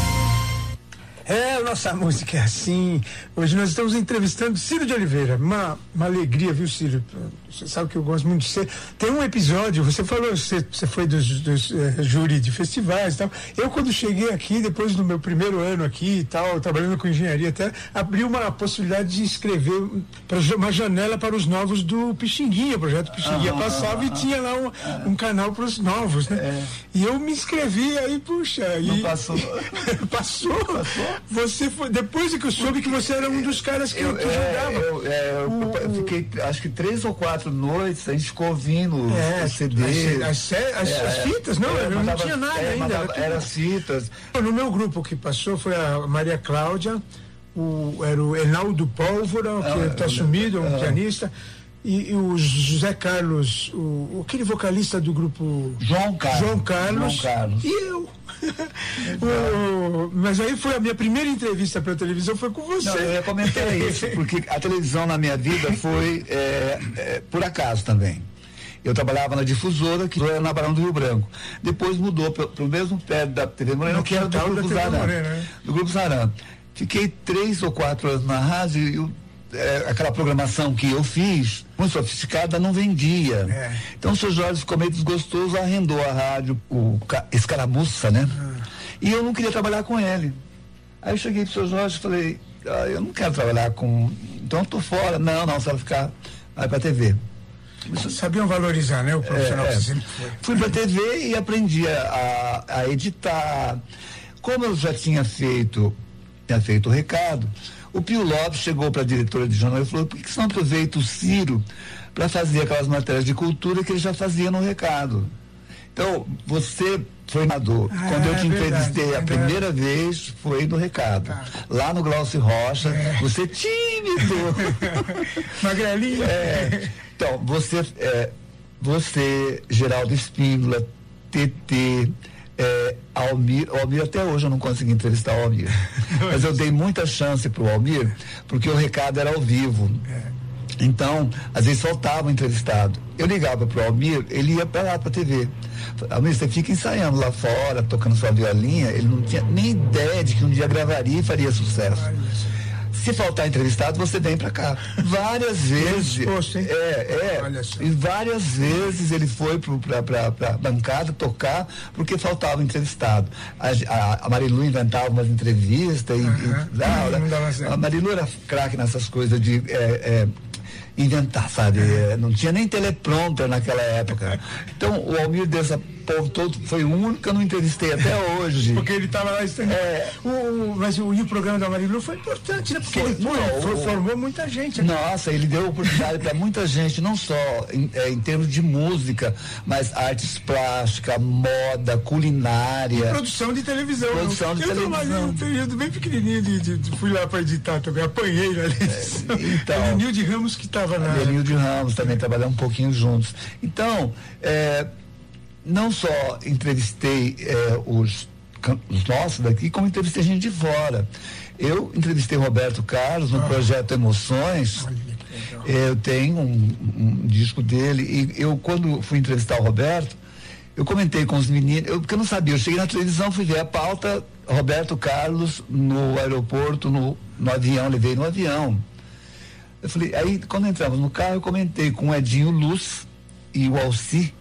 Speaker 1: É, nossa música é assim. Hoje nós estamos entrevistando Ciro de Oliveira. Uma, uma alegria, viu, Ciro? Você sabe que eu gosto muito de você. Tem um episódio, você falou, você, você foi dos, dos eh, júri de festivais e tal. Eu, quando cheguei aqui, depois do meu primeiro ano aqui e tal, trabalhando com engenharia, até abri uma possibilidade de escrever uma janela para os novos do Pixinguinha. O projeto Pixinguinha passava e tinha lá um, um canal para os novos, né? E eu me inscrevi aí, puxa.
Speaker 5: Não
Speaker 1: e,
Speaker 5: passou.
Speaker 1: passou. Você foi. Depois é que eu soube que você era um dos caras que,
Speaker 5: Eu,
Speaker 1: que
Speaker 5: é,
Speaker 1: jogava.
Speaker 5: eu, é, eu-
Speaker 1: O-
Speaker 5: eu fiquei, acho que três ou quatro noites, a gente ficou ouvindo
Speaker 1: É,
Speaker 5: o CD.
Speaker 1: as, as, as-
Speaker 5: É,
Speaker 1: as fitas, não,
Speaker 5: é,
Speaker 1: eu não
Speaker 5: mandava-
Speaker 1: tinha nada
Speaker 5: é,
Speaker 1: ainda.
Speaker 5: mandava-
Speaker 1: era
Speaker 5: Era fitas.
Speaker 1: No meu grupo que passou foi a Maria Cláudia, o, era o Enaldo Pólvora, que
Speaker 5: Ah,
Speaker 1: está
Speaker 5: eu-
Speaker 1: sumido, um
Speaker 5: ah.
Speaker 1: pianista, e, e o José Carlos, o, aquele vocalista do grupo
Speaker 5: João Carlos.
Speaker 1: João Carlos,
Speaker 5: João Carlos.
Speaker 1: e eu. O- mas aí foi a minha primeira entrevista para televisão foi com você.
Speaker 5: Não, eu ia comentar isso, porque a televisão na minha vida foi é, é, por acaso também. Eu trabalhava na difusora, que era na Barão do Rio Branco. Depois mudou para o mesmo pé da TV Morena, que era do Grupo Zaran.
Speaker 1: Né?
Speaker 5: Do Grupo Zaran. Fiquei três ou quatro anos na rádio e é, aquela programação que eu fiz, muito sofisticada, não vendia.
Speaker 1: É.
Speaker 5: Então o senhor Jorge ficou meio desgostoso, arrendou a rádio, o ca- escaramuça, né? E eu não queria trabalhar com ele. Aí eu cheguei pro seu Jorge e falei, ah, eu não quero trabalhar com. Então eu tô fora. Não, não, você vai ficar. Vai pra TV.
Speaker 1: Sabiam valorizar, né? O profissional
Speaker 5: É,
Speaker 1: que
Speaker 5: é.
Speaker 1: sempre foi.
Speaker 5: Fui pra TV e aprendi a, a- a editar. Como eu já tinha feito, tinha feito o recado, o Pio Lopes chegou para a diretora de jornal e falou, por que você não aproveita o Ciro para fazer aquelas matérias de cultura que ele já fazia no recado? Então, você foi nadador.
Speaker 1: Ah,
Speaker 5: Quando eu te
Speaker 1: é verdade,
Speaker 5: entrevistei a
Speaker 1: verdade.
Speaker 5: primeira vez, foi no recado. Lá no Glaucio Rocha,
Speaker 1: É.
Speaker 5: você tímido.
Speaker 1: Magrelinho.
Speaker 5: É, então, você, é, você, Geraldo Espíndola, TT, é, Almir, o Almir até hoje eu não consegui entrevistar o Almir. Mas eu dei muita chance pro Almir, porque o recado era ao vivo. Então, às vezes faltava um entrevistado. Eu ligava pro Almir, ele ia para lá pra TV. Almir, você fica ensaiando lá fora, tocando sua violinha. Ele não tinha nem ideia de que um dia gravaria e faria sucesso. Se faltar entrevistado, você vem pra cá. Várias vezes.
Speaker 1: hein?
Speaker 5: É, é. E várias vezes ele foi pra, pra bancada tocar porque faltava entrevistado. A, a, a Marilu inventava umas entrevistas e.
Speaker 1: Aham.
Speaker 5: e- não,
Speaker 1: Não
Speaker 5: a Marilu era craque nessas coisas de. é, é, inventar, sabe? É, não tinha nem teleprompter naquela época. Então, o Almir dessa povo todo foi o único que eu não entrevistei até hoje.
Speaker 1: Porque ele estava lá estando.
Speaker 5: É.
Speaker 1: O, mas o, e o programa da Marilu foi importante, né? Porque
Speaker 5: Foi,
Speaker 1: ele, for-
Speaker 5: o-
Speaker 1: formou muita gente. aqui.
Speaker 5: Nossa, ele deu oportunidade para muita gente, não só em, é, em termos de música, mas artes plásticas, moda, culinária.
Speaker 1: Produção de televisão.
Speaker 5: Produção de
Speaker 1: eu trabalhei
Speaker 5: televisão.
Speaker 1: um período bem pequenininho, de, de- de- fui lá para editar também, apanhei na edição.
Speaker 5: então.
Speaker 1: O Nilde Ramos que estava na.
Speaker 5: Denilde Ramos também trabalhamos um pouquinho juntos. Então, é, não só entrevistei é, os, os nossos daqui, como entrevistei gente de fora. Eu entrevistei Roberto Carlos no projeto Emoções. Eu tenho um, um disco dele e eu quando fui entrevistar o Roberto, eu comentei com os meninos, eu, porque eu não sabia, eu cheguei na televisão, fui ver a pauta, Roberto Carlos no aeroporto, no, no avião, levei no avião. Eu falei, aí quando entramos no carro, eu comentei com o Edinho Luz e o Alci,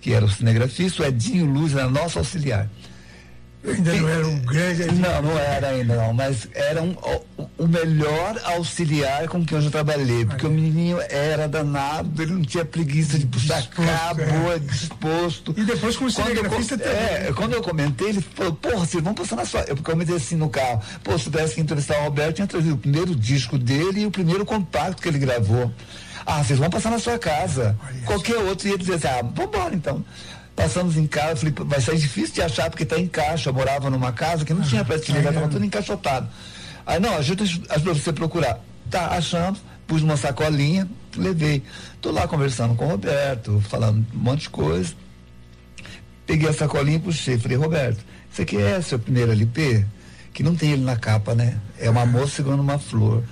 Speaker 5: que era o cinegrafista, o Edinho Luz era nosso auxiliar.
Speaker 1: Eu ainda não era um grande.
Speaker 5: Não, não era ainda não, mas era um, o, o melhor auxiliar com quem eu já trabalhei, porque o menininho era danado, ele não tinha preguiça de puxar
Speaker 1: Disposto,
Speaker 5: cabo,
Speaker 1: é.
Speaker 5: é disposto.
Speaker 1: E depois
Speaker 5: Quando eu
Speaker 1: cinegrafista
Speaker 5: co-
Speaker 1: também.
Speaker 5: É, quando eu comentei, ele falou, porra, vocês vão passar na sua. Eu comentei assim no carro, pô, se tivesse que entrevistar o Roberto, tinha trazido o primeiro disco dele e o primeiro compacto que ele gravou. Ah, vocês vão passar na sua casa.
Speaker 1: Olha
Speaker 5: Qualquer outro ia dizer assim, ah, vambora então. Passamos em casa, falei, "Pô, vai ser difícil de achar porque está em caixa. Eu morava numa casa que não tinha prateleira, estava
Speaker 1: caramba.
Speaker 5: tudo encaixotado. Aí, não, ajuda ajuda você a procurar. Tá, achamos, pus numa sacolinha, levei. Tô lá conversando com o Roberto, falando um monte de coisa. Peguei a sacolinha e puxei. Falei, Roberto, isso aqui é seu primeiro LP? Que não tem ele na capa, né? É uma moça segurando uma flor.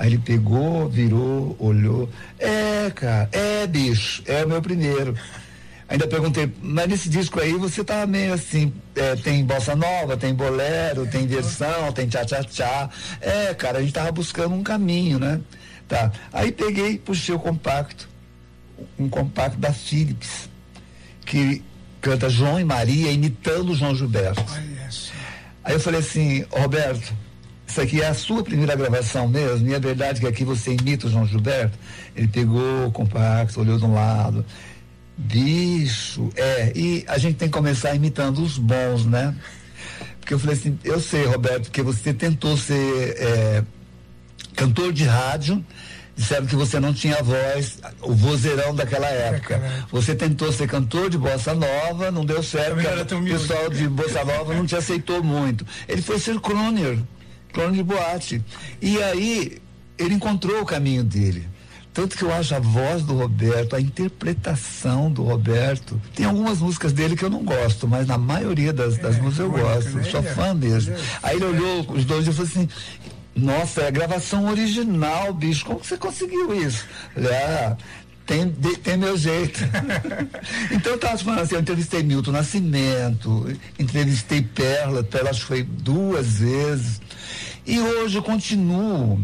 Speaker 5: Aí ele pegou, virou, olhou. É, cara, é, bicho, é o meu primeiro. Ainda perguntei, mas nesse disco aí você tá meio assim, é, tem bossa nova, tem bolero, tem versão, tem tchá-tchá-tchá. É, cara, a gente tava buscando um caminho, né? Tá. Aí peguei, puxei o compacto, um compacto da Philips, que canta João e Maria imitando o João Gilberto. Aí eu falei assim, Roberto, isso aqui é a sua primeira gravação mesmo? E é verdade que aqui você imita o João Gilberto? Ele pegou o compacto, olhou de um lado. Bicho, é, e a gente tem que começar imitando os bons, né? Porque eu falei assim, eu sei, Roberto, porque você tentou ser é, cantor de rádio, disseram que você não tinha voz, o vozeirão daquela época.
Speaker 1: Época.
Speaker 5: Você tentou ser cantor de bossa nova, não deu certo, o pessoal de bossa nova não te aceitou muito. Ele foi ser crooner, crooner de boate. E aí ele encontrou o caminho dele. Tanto que eu acho a voz do Roberto, a interpretação do Roberto. Tem algumas músicas dele que eu não gosto, mas na maioria das, das
Speaker 1: É,
Speaker 5: músicas eu gosto.
Speaker 1: né?
Speaker 5: Sou fã mesmo. Aí ele olhou os dois e falou assim: Nossa, é a gravação original, bicho. Como que você conseguiu isso? Ah, tem, de- tem meu jeito. então eu tava te falando assim, eu entrevistei Milton Nascimento, entrevistei Perla, Perla acho que foi duas vezes. E hoje eu continuo.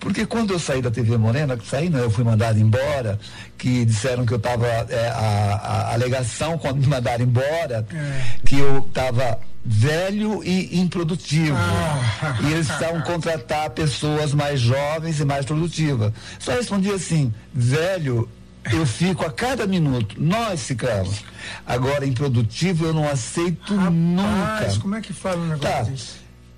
Speaker 5: Porque quando eu saí da TV Morena, que saí, não, eu fui mandado embora, que disseram que eu estava, a, a alegação quando me mandaram embora,
Speaker 1: É.
Speaker 5: que eu estava velho e improdutivo.
Speaker 1: Ah.
Speaker 5: E eles precisavam contratar pessoas mais jovens e mais produtivas. Só respondi assim, velho, eu fico a cada minuto, nós ficamos. Agora, improdutivo, eu não aceito nunca.
Speaker 1: Mas como é que fala um negócio
Speaker 5: Tá.
Speaker 1: desse?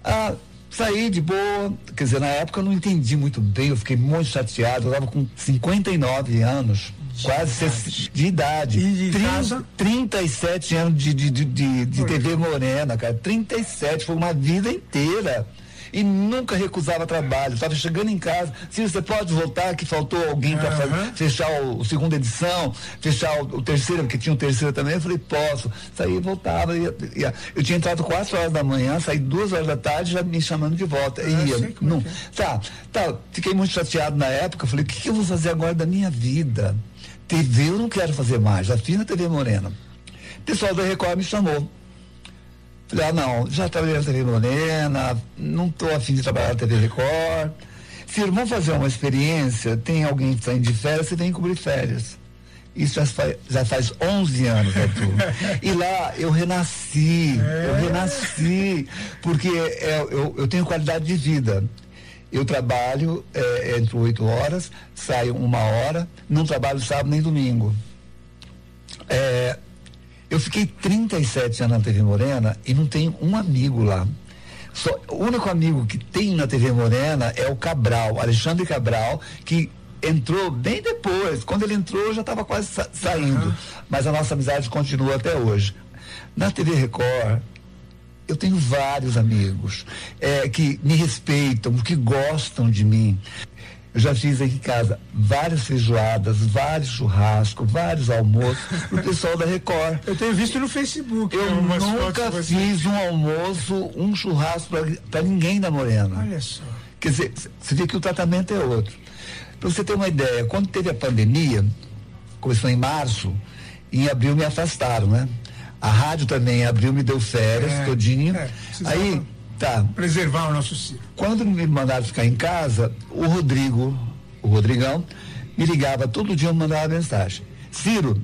Speaker 5: Ah, saí de boa, quer dizer, na época eu não entendi muito bem, eu fiquei muito chateado, eu estava com 59 anos, quase de idade.
Speaker 1: E de
Speaker 5: Trin-
Speaker 1: casa?
Speaker 5: 37 anos de, de, de, de, de TV Morena, cara. 37, foi uma vida inteira. E nunca recusava trabalho. Estava chegando em casa. Se você pode voltar, que faltou alguém para
Speaker 1: Aham.
Speaker 5: fechar o, o segunda edição, fechar o, o terceiro, porque tinha o terceiro também. Eu falei, posso. Saí, voltava. Ia, ia. Eu tinha entrado quatro horas da manhã, saí duas horas da tarde, já me chamando de volta.
Speaker 1: Ah,
Speaker 5: ia.
Speaker 1: é
Speaker 5: Não,
Speaker 1: é.
Speaker 5: tá, tá. Fiquei muito chateado na época. Falei, o que, que eu vou fazer agora da minha vida? TV eu não quero fazer mais. Já fiz na TV Morena. O pessoal da Record me chamou. Falei, ah, não, já trabalhei na TV Morena, não estou afim de trabalhar na TV Record. Filho, vamos fazer uma experiência, tem alguém que saindo de férias, você vem cobrir férias. Isso já faz, já faz 11 anos, Arthur. e lá eu renasci, eu renasci, porque é, eu, eu tenho qualidade de vida. Eu trabalho é, entre oito horas, saio uma hora, não trabalho sábado nem domingo. É, eu fiquei 37 anos na TV Morena e não tenho um amigo lá. Só, o único amigo que tem na TV Morena é o Cabral, Alexandre Cabral, que entrou bem depois. Quando ele entrou, eu já estava quase sa saindo. Uhum. Mas a nossa amizade continua até hoje. Na TV Record, eu tenho vários amigos é, que me respeitam, que gostam de mim. Eu já fiz aqui em casa várias feijoadas, vários churrascos, vários almoços pro pessoal da Record.
Speaker 1: Eu tenho visto no Facebook.
Speaker 5: Eu nunca fiz um almoço, um churrasco para ninguém da Morena.
Speaker 1: Olha só.
Speaker 5: Quer dizer, você vê que o tratamento é outro. Para você ter uma ideia, quando teve a pandemia, começou em março, em abril me afastaram, né? A rádio também em abril me deu férias, é, todinho. É, aí, tá.
Speaker 1: Preservar o nosso ciclo.
Speaker 5: Quando me mandaram ficar em casa, o Rodrigo, o Rodrigão, me ligava todo dia, me mandava mensagem. Ciro,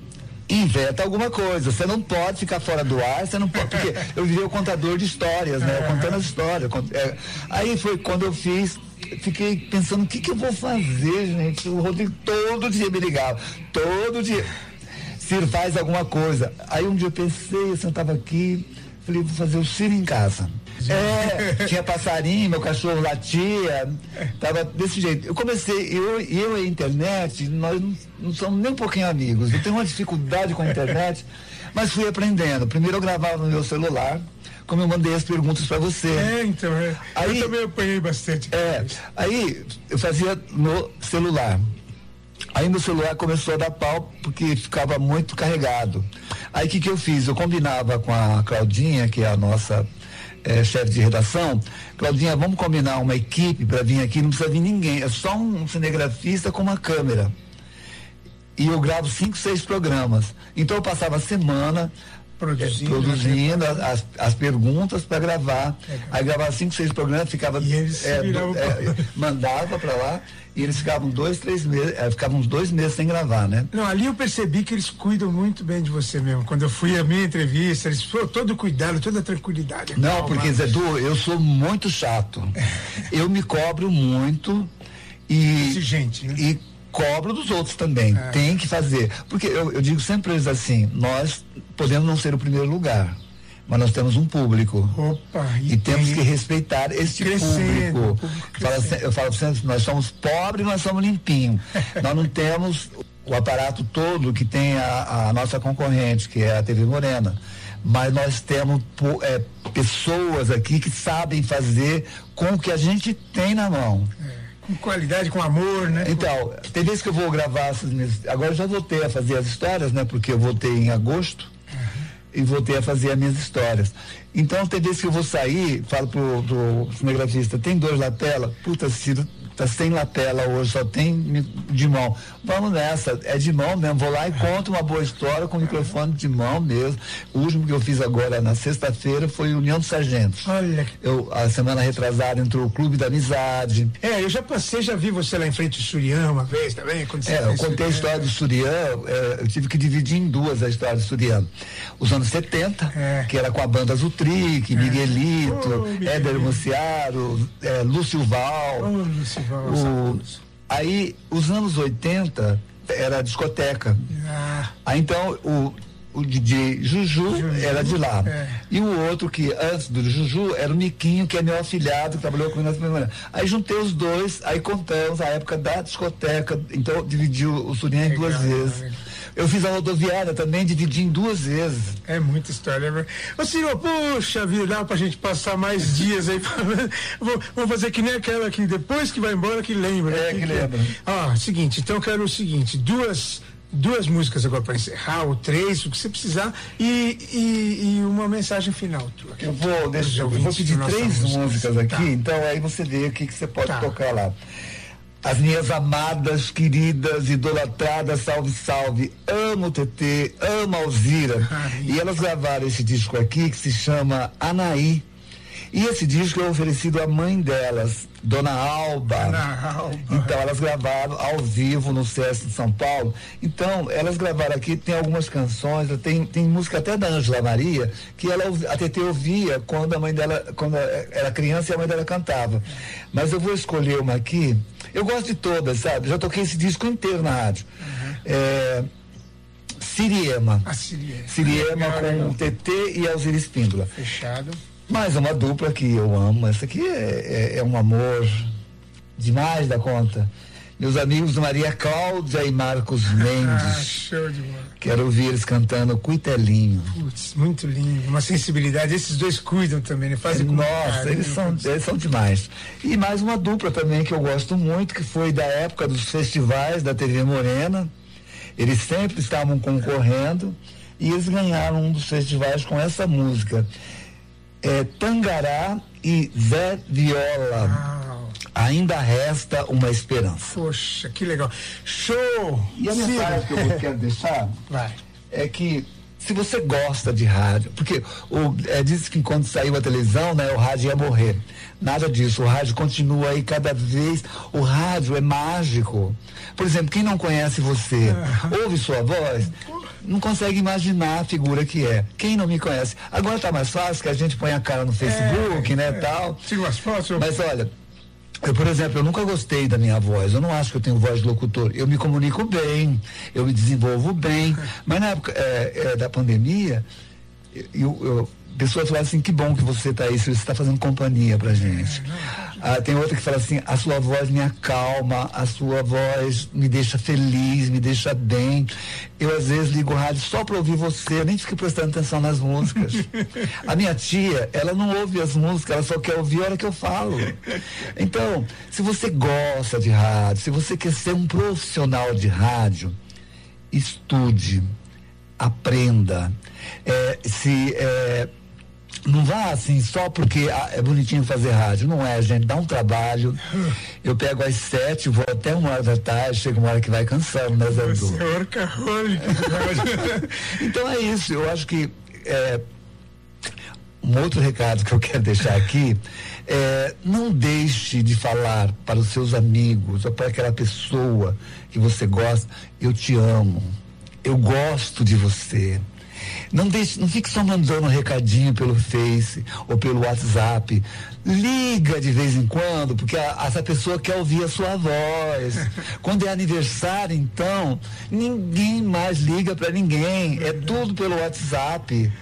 Speaker 5: inventa alguma coisa. Você não pode ficar fora do ar, você não pode. Porque eu virei o contador de histórias, né? Eu contando as histórias. É, aí foi quando eu fiz fiquei pensando o que, que eu vou fazer, gente. O Rodrigo todo dia me ligava, todo dia. Ciro, faz alguma coisa. Aí um dia eu pensei, eu sentava aqui, falei, vou fazer o Ciro em casa. É, tinha passarinho, meu cachorro latia, tava desse jeito. Eu comecei, eu, eu e a internet, nós não, não somos nem um pouquinho amigos. Eu tenho uma dificuldade com a internet, mas fui aprendendo. Primeiro eu gravava no meu celular, como eu mandei as perguntas para você.
Speaker 1: É, então, é. Aí, eu também apanhei bastante.
Speaker 5: É, aí eu fazia no celular. Aí meu celular começou a dar pau porque ficava muito carregado. Aí o que, que eu fiz? Eu combinava com a Claudinha, que é a nossa é, chefe de redação, Claudinha, vamos combinar uma equipe para vir aqui, não precisa vir ninguém, é só um cinegrafista com uma câmera. E eu gravo cinco, seis programas. Então eu passava a semana
Speaker 1: produzindo,
Speaker 5: produzindo né? as, as perguntas para gravar. É, Aí gravava cinco, seis programas, ficava.
Speaker 1: E eles é, é,
Speaker 5: mandava para lá e eles ficavam dois, três meses, é, ficavam uns dois meses sem gravar, né?
Speaker 1: Não, ali eu percebi que eles cuidam muito bem de você mesmo. Quando eu fui à minha entrevista, eles foram todo cuidado, toda tranquilidade.
Speaker 5: Não, calma. porque Zé Du, eu sou muito chato. eu me cobro muito e.
Speaker 1: Exigente, né?
Speaker 5: E cobro dos outros também. É. Tem que fazer. Porque eu, eu digo sempre eles assim, nós podemos não ser o primeiro lugar mas nós temos um público.
Speaker 1: Opa,
Speaker 5: e, e temos que respeitar este público. público Fala, eu falo sempre, nós somos pobres, nós somos limpinhos. nós não temos o aparato todo que tem a, a, nossa concorrente, que é a TV Morena. Mas nós temos é, pessoas aqui que sabem fazer com o que a gente tem na mão.
Speaker 1: É com qualidade, com amor, né?
Speaker 5: Então, tem vezes que eu vou gravar essas minhas. Agora eu já voltei a fazer as histórias, né? Porque eu voltei em agosto. E voltei a fazer as minhas histórias. Então, tem vezes que eu vou sair, falo pro, pro cinegrafista, tem dois na tela? Puta, Ciro, tá sem lapela hoje, só tem de mão. Vamos nessa, é de mão mesmo. Vou lá e conto uma boa história com o microfone de mão mesmo. O último que eu fiz agora na sexta-feira foi União dos Sargentos.
Speaker 1: Olha.
Speaker 5: Eu, a semana retrasada entrou o Clube da Amizade.
Speaker 1: É, eu já passei, já vi você lá em frente do Surian uma vez também.
Speaker 5: Quando é, eu contei a história do Surian, é, eu tive que dividir em duas a história do Surian. Os anos 70, é. que era com a banda Zutric, é. Miguelito, oh, Éder Muciaro, é, Lúcio Val.
Speaker 1: Oh, Lúcio o,
Speaker 5: aí, os anos 80 era discoteca. Ah. Aí então o, o DJ Juju, Juju era de lá. É. E o outro que antes do Juju era o Miquinho, que é meu afilhado, que trabalhou comigo na primeira Aí juntei os dois, aí contamos a época da discoteca, então dividiu o Surinha em duas vezes. Legal. Eu fiz a rodoviária também, dividi em duas vezes.
Speaker 1: É muita história. Né? Ô senhor, puxa vida, dá pra gente passar mais dias aí. vou, vou, fazer que nem aquela que depois que vai embora que lembra.
Speaker 5: É, que, que lembra.
Speaker 1: Ó, seguinte, então eu quero o seguinte, duas duas músicas agora para encerrar, ou três, o que você precisar, e, e, e uma mensagem final.
Speaker 5: Tua, eu vou, deixa, eu vou pedir três músicas aqui, tá. então aí você vê o que, que você pode tá. tocar lá. As minhas amadas, queridas, idolatradas, salve, salve. Amo o TT, amo a Alzira. Ai, e elas gravaram esse disco aqui que se chama Anaí. E esse disco é oferecido à mãe delas, Dona Alba.
Speaker 1: Dona Alba.
Speaker 5: Então elas gravaram ao vivo no CS de São Paulo. Então elas gravaram aqui, tem algumas canções, tem, tem música até da Ângela Maria, que ela, a TT ouvia quando a mãe dela, quando era criança e a mãe dela cantava. Mas eu vou escolher uma aqui. Eu gosto de todas, sabe? Já toquei esse disco inteiro na rádio. Uhum. É, Siriema.
Speaker 1: A Siriema.
Speaker 5: Siriema com o TT e Alzira Espíndola.
Speaker 1: Fechado.
Speaker 5: Mais uma dupla que eu amo. Essa aqui é, é, é um amor demais da conta. Meus amigos Maria Cláudia e Marcos Mendes.
Speaker 1: Ah, show de bola.
Speaker 5: Quero ouvir eles cantando Cuitelinho.
Speaker 1: Putz, muito lindo. Uma sensibilidade. Esses dois cuidam também, né? Fazem
Speaker 5: Nossa, eles são, eles são demais. E mais uma dupla também que eu gosto muito, que foi da época dos festivais da TV Morena. Eles sempre estavam concorrendo e eles ganharam um dos festivais com essa música é, Tangará e Zé Viola. Ainda resta uma esperança.
Speaker 1: Poxa, que legal. Show!
Speaker 5: E a mensagem que eu quero deixar Vai. é que se você gosta de rádio, porque o, é, diz que quando saiu a televisão, né, o rádio ia morrer. Nada disso, o rádio continua aí cada vez. O rádio é mágico. Por exemplo, quem não conhece você, ouve sua voz, não consegue imaginar a figura que é. Quem não me conhece? Agora está mais fácil que a gente põe a cara no Facebook, é, né, é. tal.
Speaker 1: Tira umas fotos.
Speaker 5: Mas olha, eu, por exemplo, eu nunca gostei da minha voz. Eu não acho que eu tenho voz de locutor. Eu me comunico bem, eu me desenvolvo bem. Mas na época é, é, da pandemia, eu, eu pessoas falam assim, que bom que você está aí, você está fazendo companhia pra gente. Ah, tem outra que fala assim, a sua voz me acalma, a sua voz me deixa feliz, me deixa bem. Eu às vezes ligo o rádio só para ouvir você, eu nem fico prestando atenção nas músicas. a minha tia, ela não ouve as músicas, ela só quer ouvir a hora que eu falo. Então, se você gosta de rádio, se você quer ser um profissional de rádio, estude, aprenda. É, se é, não vá assim só porque ah, é bonitinho fazer rádio. Não é, gente. Dá um trabalho. Eu pego às sete, vou até uma hora da tarde, chega uma hora que vai cansando, né, Zé
Speaker 1: Você é
Speaker 5: então é isso. Eu acho que é, um outro recado que eu quero deixar aqui é não deixe de falar para os seus amigos ou para aquela pessoa que você gosta, eu te amo. Eu gosto de você não, deixe, não fique só mandando um recadinho pelo Face ou pelo WhatsApp. Liga de vez em quando, porque a, essa pessoa quer ouvir a sua voz. Quando é aniversário, então, ninguém mais liga para ninguém. É tudo pelo WhatsApp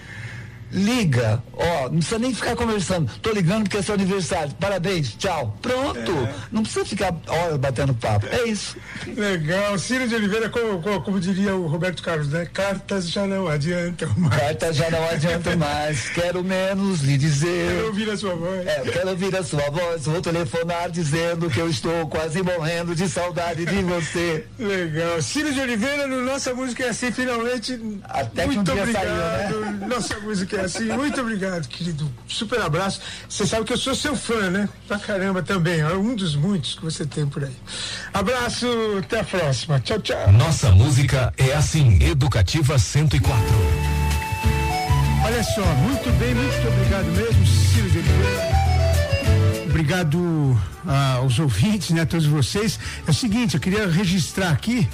Speaker 5: liga, ó, não precisa nem ficar conversando. Tô ligando porque é seu aniversário. Parabéns, tchau. Pronto. É. Não precisa ficar horas batendo papo. É isso.
Speaker 1: Legal. Ciro de Oliveira, como, como, como, diria o Roberto Carlos, né? Cartas já não adiantam mais.
Speaker 5: Cartas já não adiantam mais. Quero menos lhe dizer.
Speaker 1: Quero ouvir a sua voz.
Speaker 5: É, quero ouvir a sua voz. Vou telefonar dizendo que eu estou quase morrendo de saudade de você.
Speaker 1: Legal. Ciro de Oliveira, no Nossa Música é assim, finalmente.
Speaker 5: Até que um dia
Speaker 1: obrigado.
Speaker 5: saiu, né?
Speaker 1: Nossa Música é assim, muito obrigado, querido. Super abraço. Você sabe que eu sou seu fã, né? Pra caramba também. É um dos muitos que você tem por aí. Abraço, até a próxima. Tchau, tchau.
Speaker 4: Nossa música é assim, Educativa 104.
Speaker 1: Olha só, muito bem, muito obrigado mesmo, Ciro de Oliveira. Obrigado ah, aos ouvintes, né, a todos vocês. É o seguinte, eu queria registrar aqui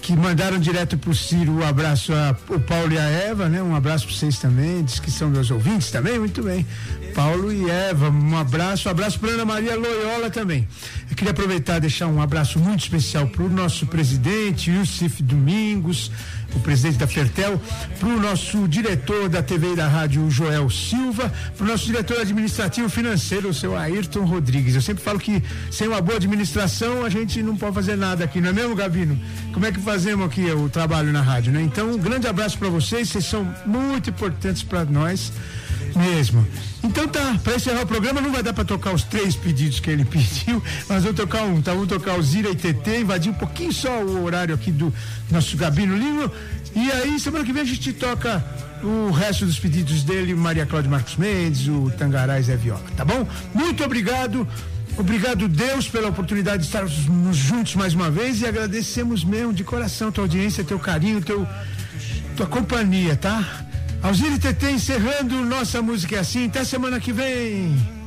Speaker 1: que mandaram direto pro Ciro o um abraço a o Paulo e a Eva, né? Um abraço para vocês também, diz que são meus ouvintes também, muito bem. Paulo e Eva, um abraço, um abraço para Ana Maria Loyola também. Eu queria aproveitar e deixar um abraço muito especial para o nosso presidente, Yusuf Domingos, o presidente da Fertel, para o nosso diretor da TV e da rádio, Joel Silva, para o nosso diretor administrativo financeiro, o seu Ayrton Rodrigues. Eu sempre falo que sem uma boa administração a gente não pode fazer nada aqui, não é mesmo, Gabino? Como é que fazemos aqui o trabalho na rádio, né? Então, um grande abraço para vocês, vocês são muito importantes para nós mesmo. Então tá, para encerrar o programa não vai dar para tocar os três pedidos que ele pediu, mas vamos tocar um, tá? Vamos tocar o Zira e TT, invadir um pouquinho só o horário aqui do nosso Gabino Lima. E aí, semana que vem a gente toca o resto dos pedidos dele, Maria Cláudia Marcos Mendes, o Tangará Zé Viola, tá bom? Muito obrigado. Obrigado, Deus, pela oportunidade de estarmos juntos mais uma vez e agradecemos mesmo de coração tua audiência, teu carinho, teu, tua companhia, tá?
Speaker 7: Alzire TT encerrando Nossa Música é Assim. Até semana que vem.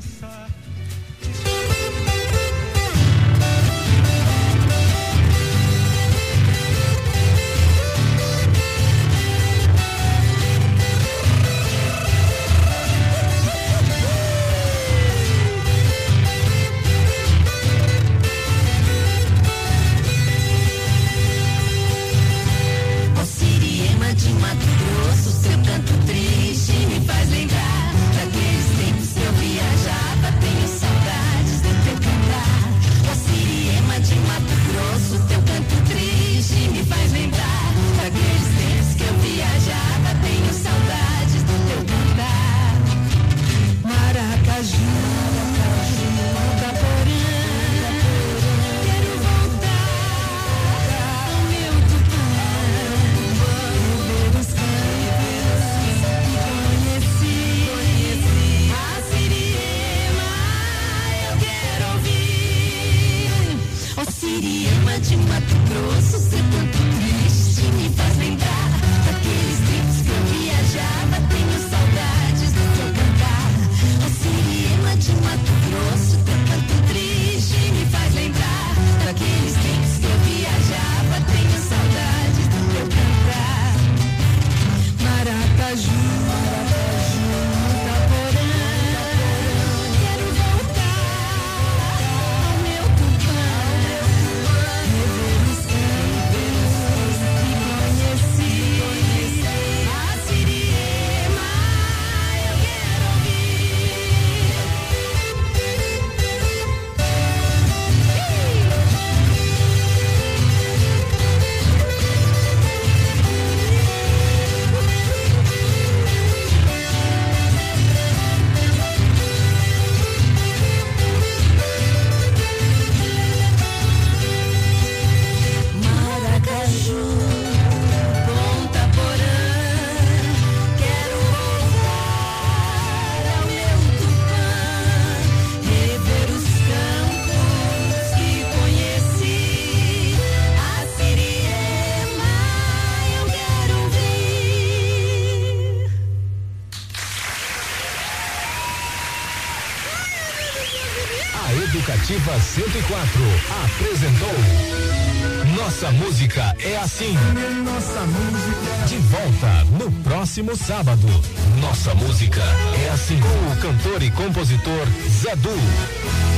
Speaker 4: próximo sábado. Nossa música é assim com o cantor e compositor Zé Du.